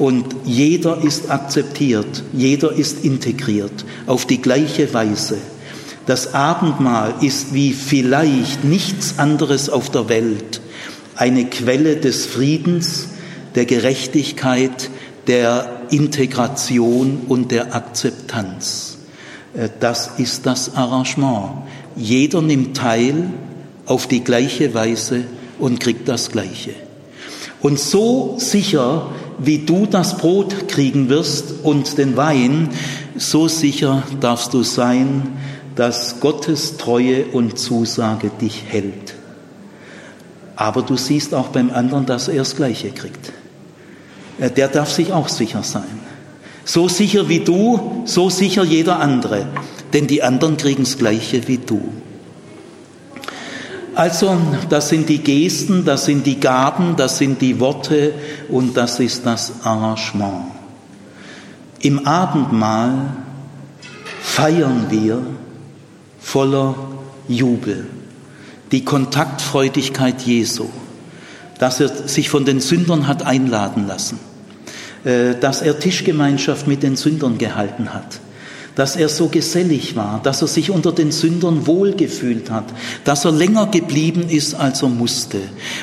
Und jeder ist akzeptiert, jeder ist integriert auf die gleiche Weise. Das Abendmahl ist wie vielleicht nichts anderes auf der Welt eine Quelle des Friedens, der Gerechtigkeit, der Integration und der Akzeptanz. Äh, das ist das Arrangement. Jeder nimmt teil auf die gleiche Weise und kriegt das Gleiche. Und so sicher wie du das Brot kriegen wirst und den Wein, so sicher darfst du sein, dass Gottes Treue und Zusage dich hält. Aber du siehst auch beim anderen, dass er das Gleiche kriegt. Äh, der darf sich auch sicher sein. So sicher wie du, so sicher jeder andere. Denn die anderen kriegen das Gleiche wie du. Also, das sind die Gesten, das sind die Gaben, das sind die Worte und das ist das Arrangement. Im Abendmahl feiern wir voller Jubel die Kontaktfreudigkeit Jesu, dass er sich von den Sündern hat einladen lassen, äh, dass er Tischgemeinschaft mit den Sündern gehalten hat dass er so gesellig war, dass er sich unter den Sündern wohlgefühlt hat, dass er länger geblieben ist, als er musste.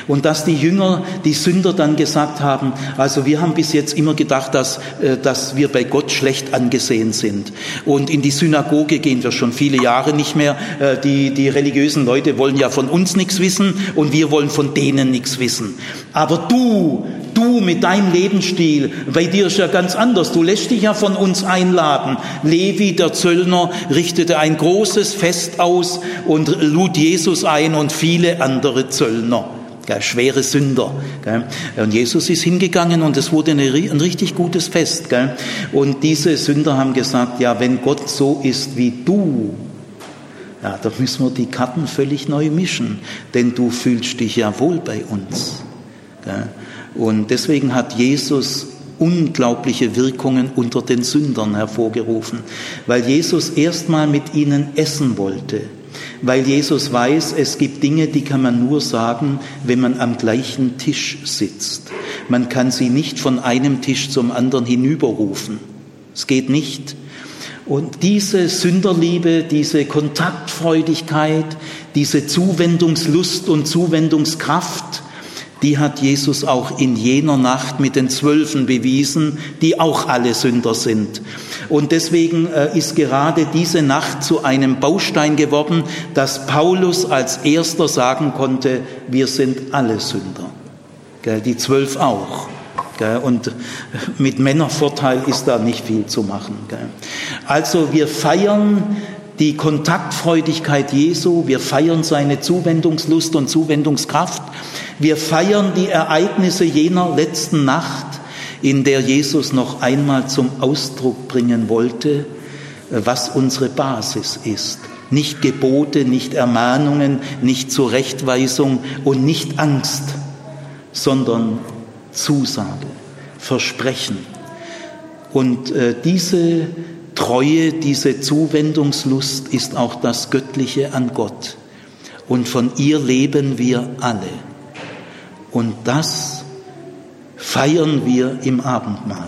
Und dass die Jünger, die Sünder dann gesagt haben, also wir haben bis jetzt immer gedacht, dass, äh, dass wir bei Gott schlecht angesehen sind. Und in die Synagoge gehen wir schon viele Jahre nicht mehr. Äh, die, die religiösen Leute wollen ja von uns nichts wissen und wir wollen von denen nichts wissen. Aber du, du mit deinem Lebensstil, bei dir ist ja ganz anders. Du lässt dich ja von uns einladen. Levi, der Zöllner, richtete ein großes Fest aus und lud Jesus ein und viele andere Zöllner. Gell, schwere Sünder. Gell. Und Jesus ist hingegangen und es wurde eine, ein richtig gutes Fest. Gell. Und diese Sünder haben gesagt, ja, wenn Gott so ist wie du, ja, da müssen wir die Karten völlig neu mischen, denn du fühlst dich ja wohl bei uns. Gell. Und deswegen hat Jesus unglaubliche Wirkungen unter den Sündern hervorgerufen, weil Jesus erstmal mit ihnen essen wollte, weil Jesus weiß, es gibt Dinge, die kann man nur sagen, wenn man am gleichen Tisch sitzt. Man kann sie nicht von einem Tisch zum anderen hinüberrufen. Es geht nicht. Und diese Sünderliebe, diese Kontaktfreudigkeit, diese Zuwendungslust und Zuwendungskraft, die hat Jesus auch in jener Nacht mit den Zwölfen bewiesen, die auch alle Sünder sind. Und deswegen äh, ist gerade diese Nacht zu einem Baustein geworden, dass Paulus als erster sagen konnte, wir sind alle Sünder. Die Zwölf auch. Und mit Männervorteil ist da nicht viel zu machen. Also wir feiern die Kontaktfreudigkeit Jesu, wir feiern seine Zuwendungslust und Zuwendungskraft, wir feiern die Ereignisse jener letzten Nacht, in der Jesus noch einmal zum Ausdruck bringen wollte, was unsere Basis ist. Nicht Gebote, nicht Ermahnungen, nicht Zurechtweisung und nicht Angst, sondern Zusage, Versprechen. Und äh, diese Treue, diese Zuwendungslust ist auch das Göttliche an Gott. Und von ihr leben wir alle. Und das feiern wir im Abendmahl.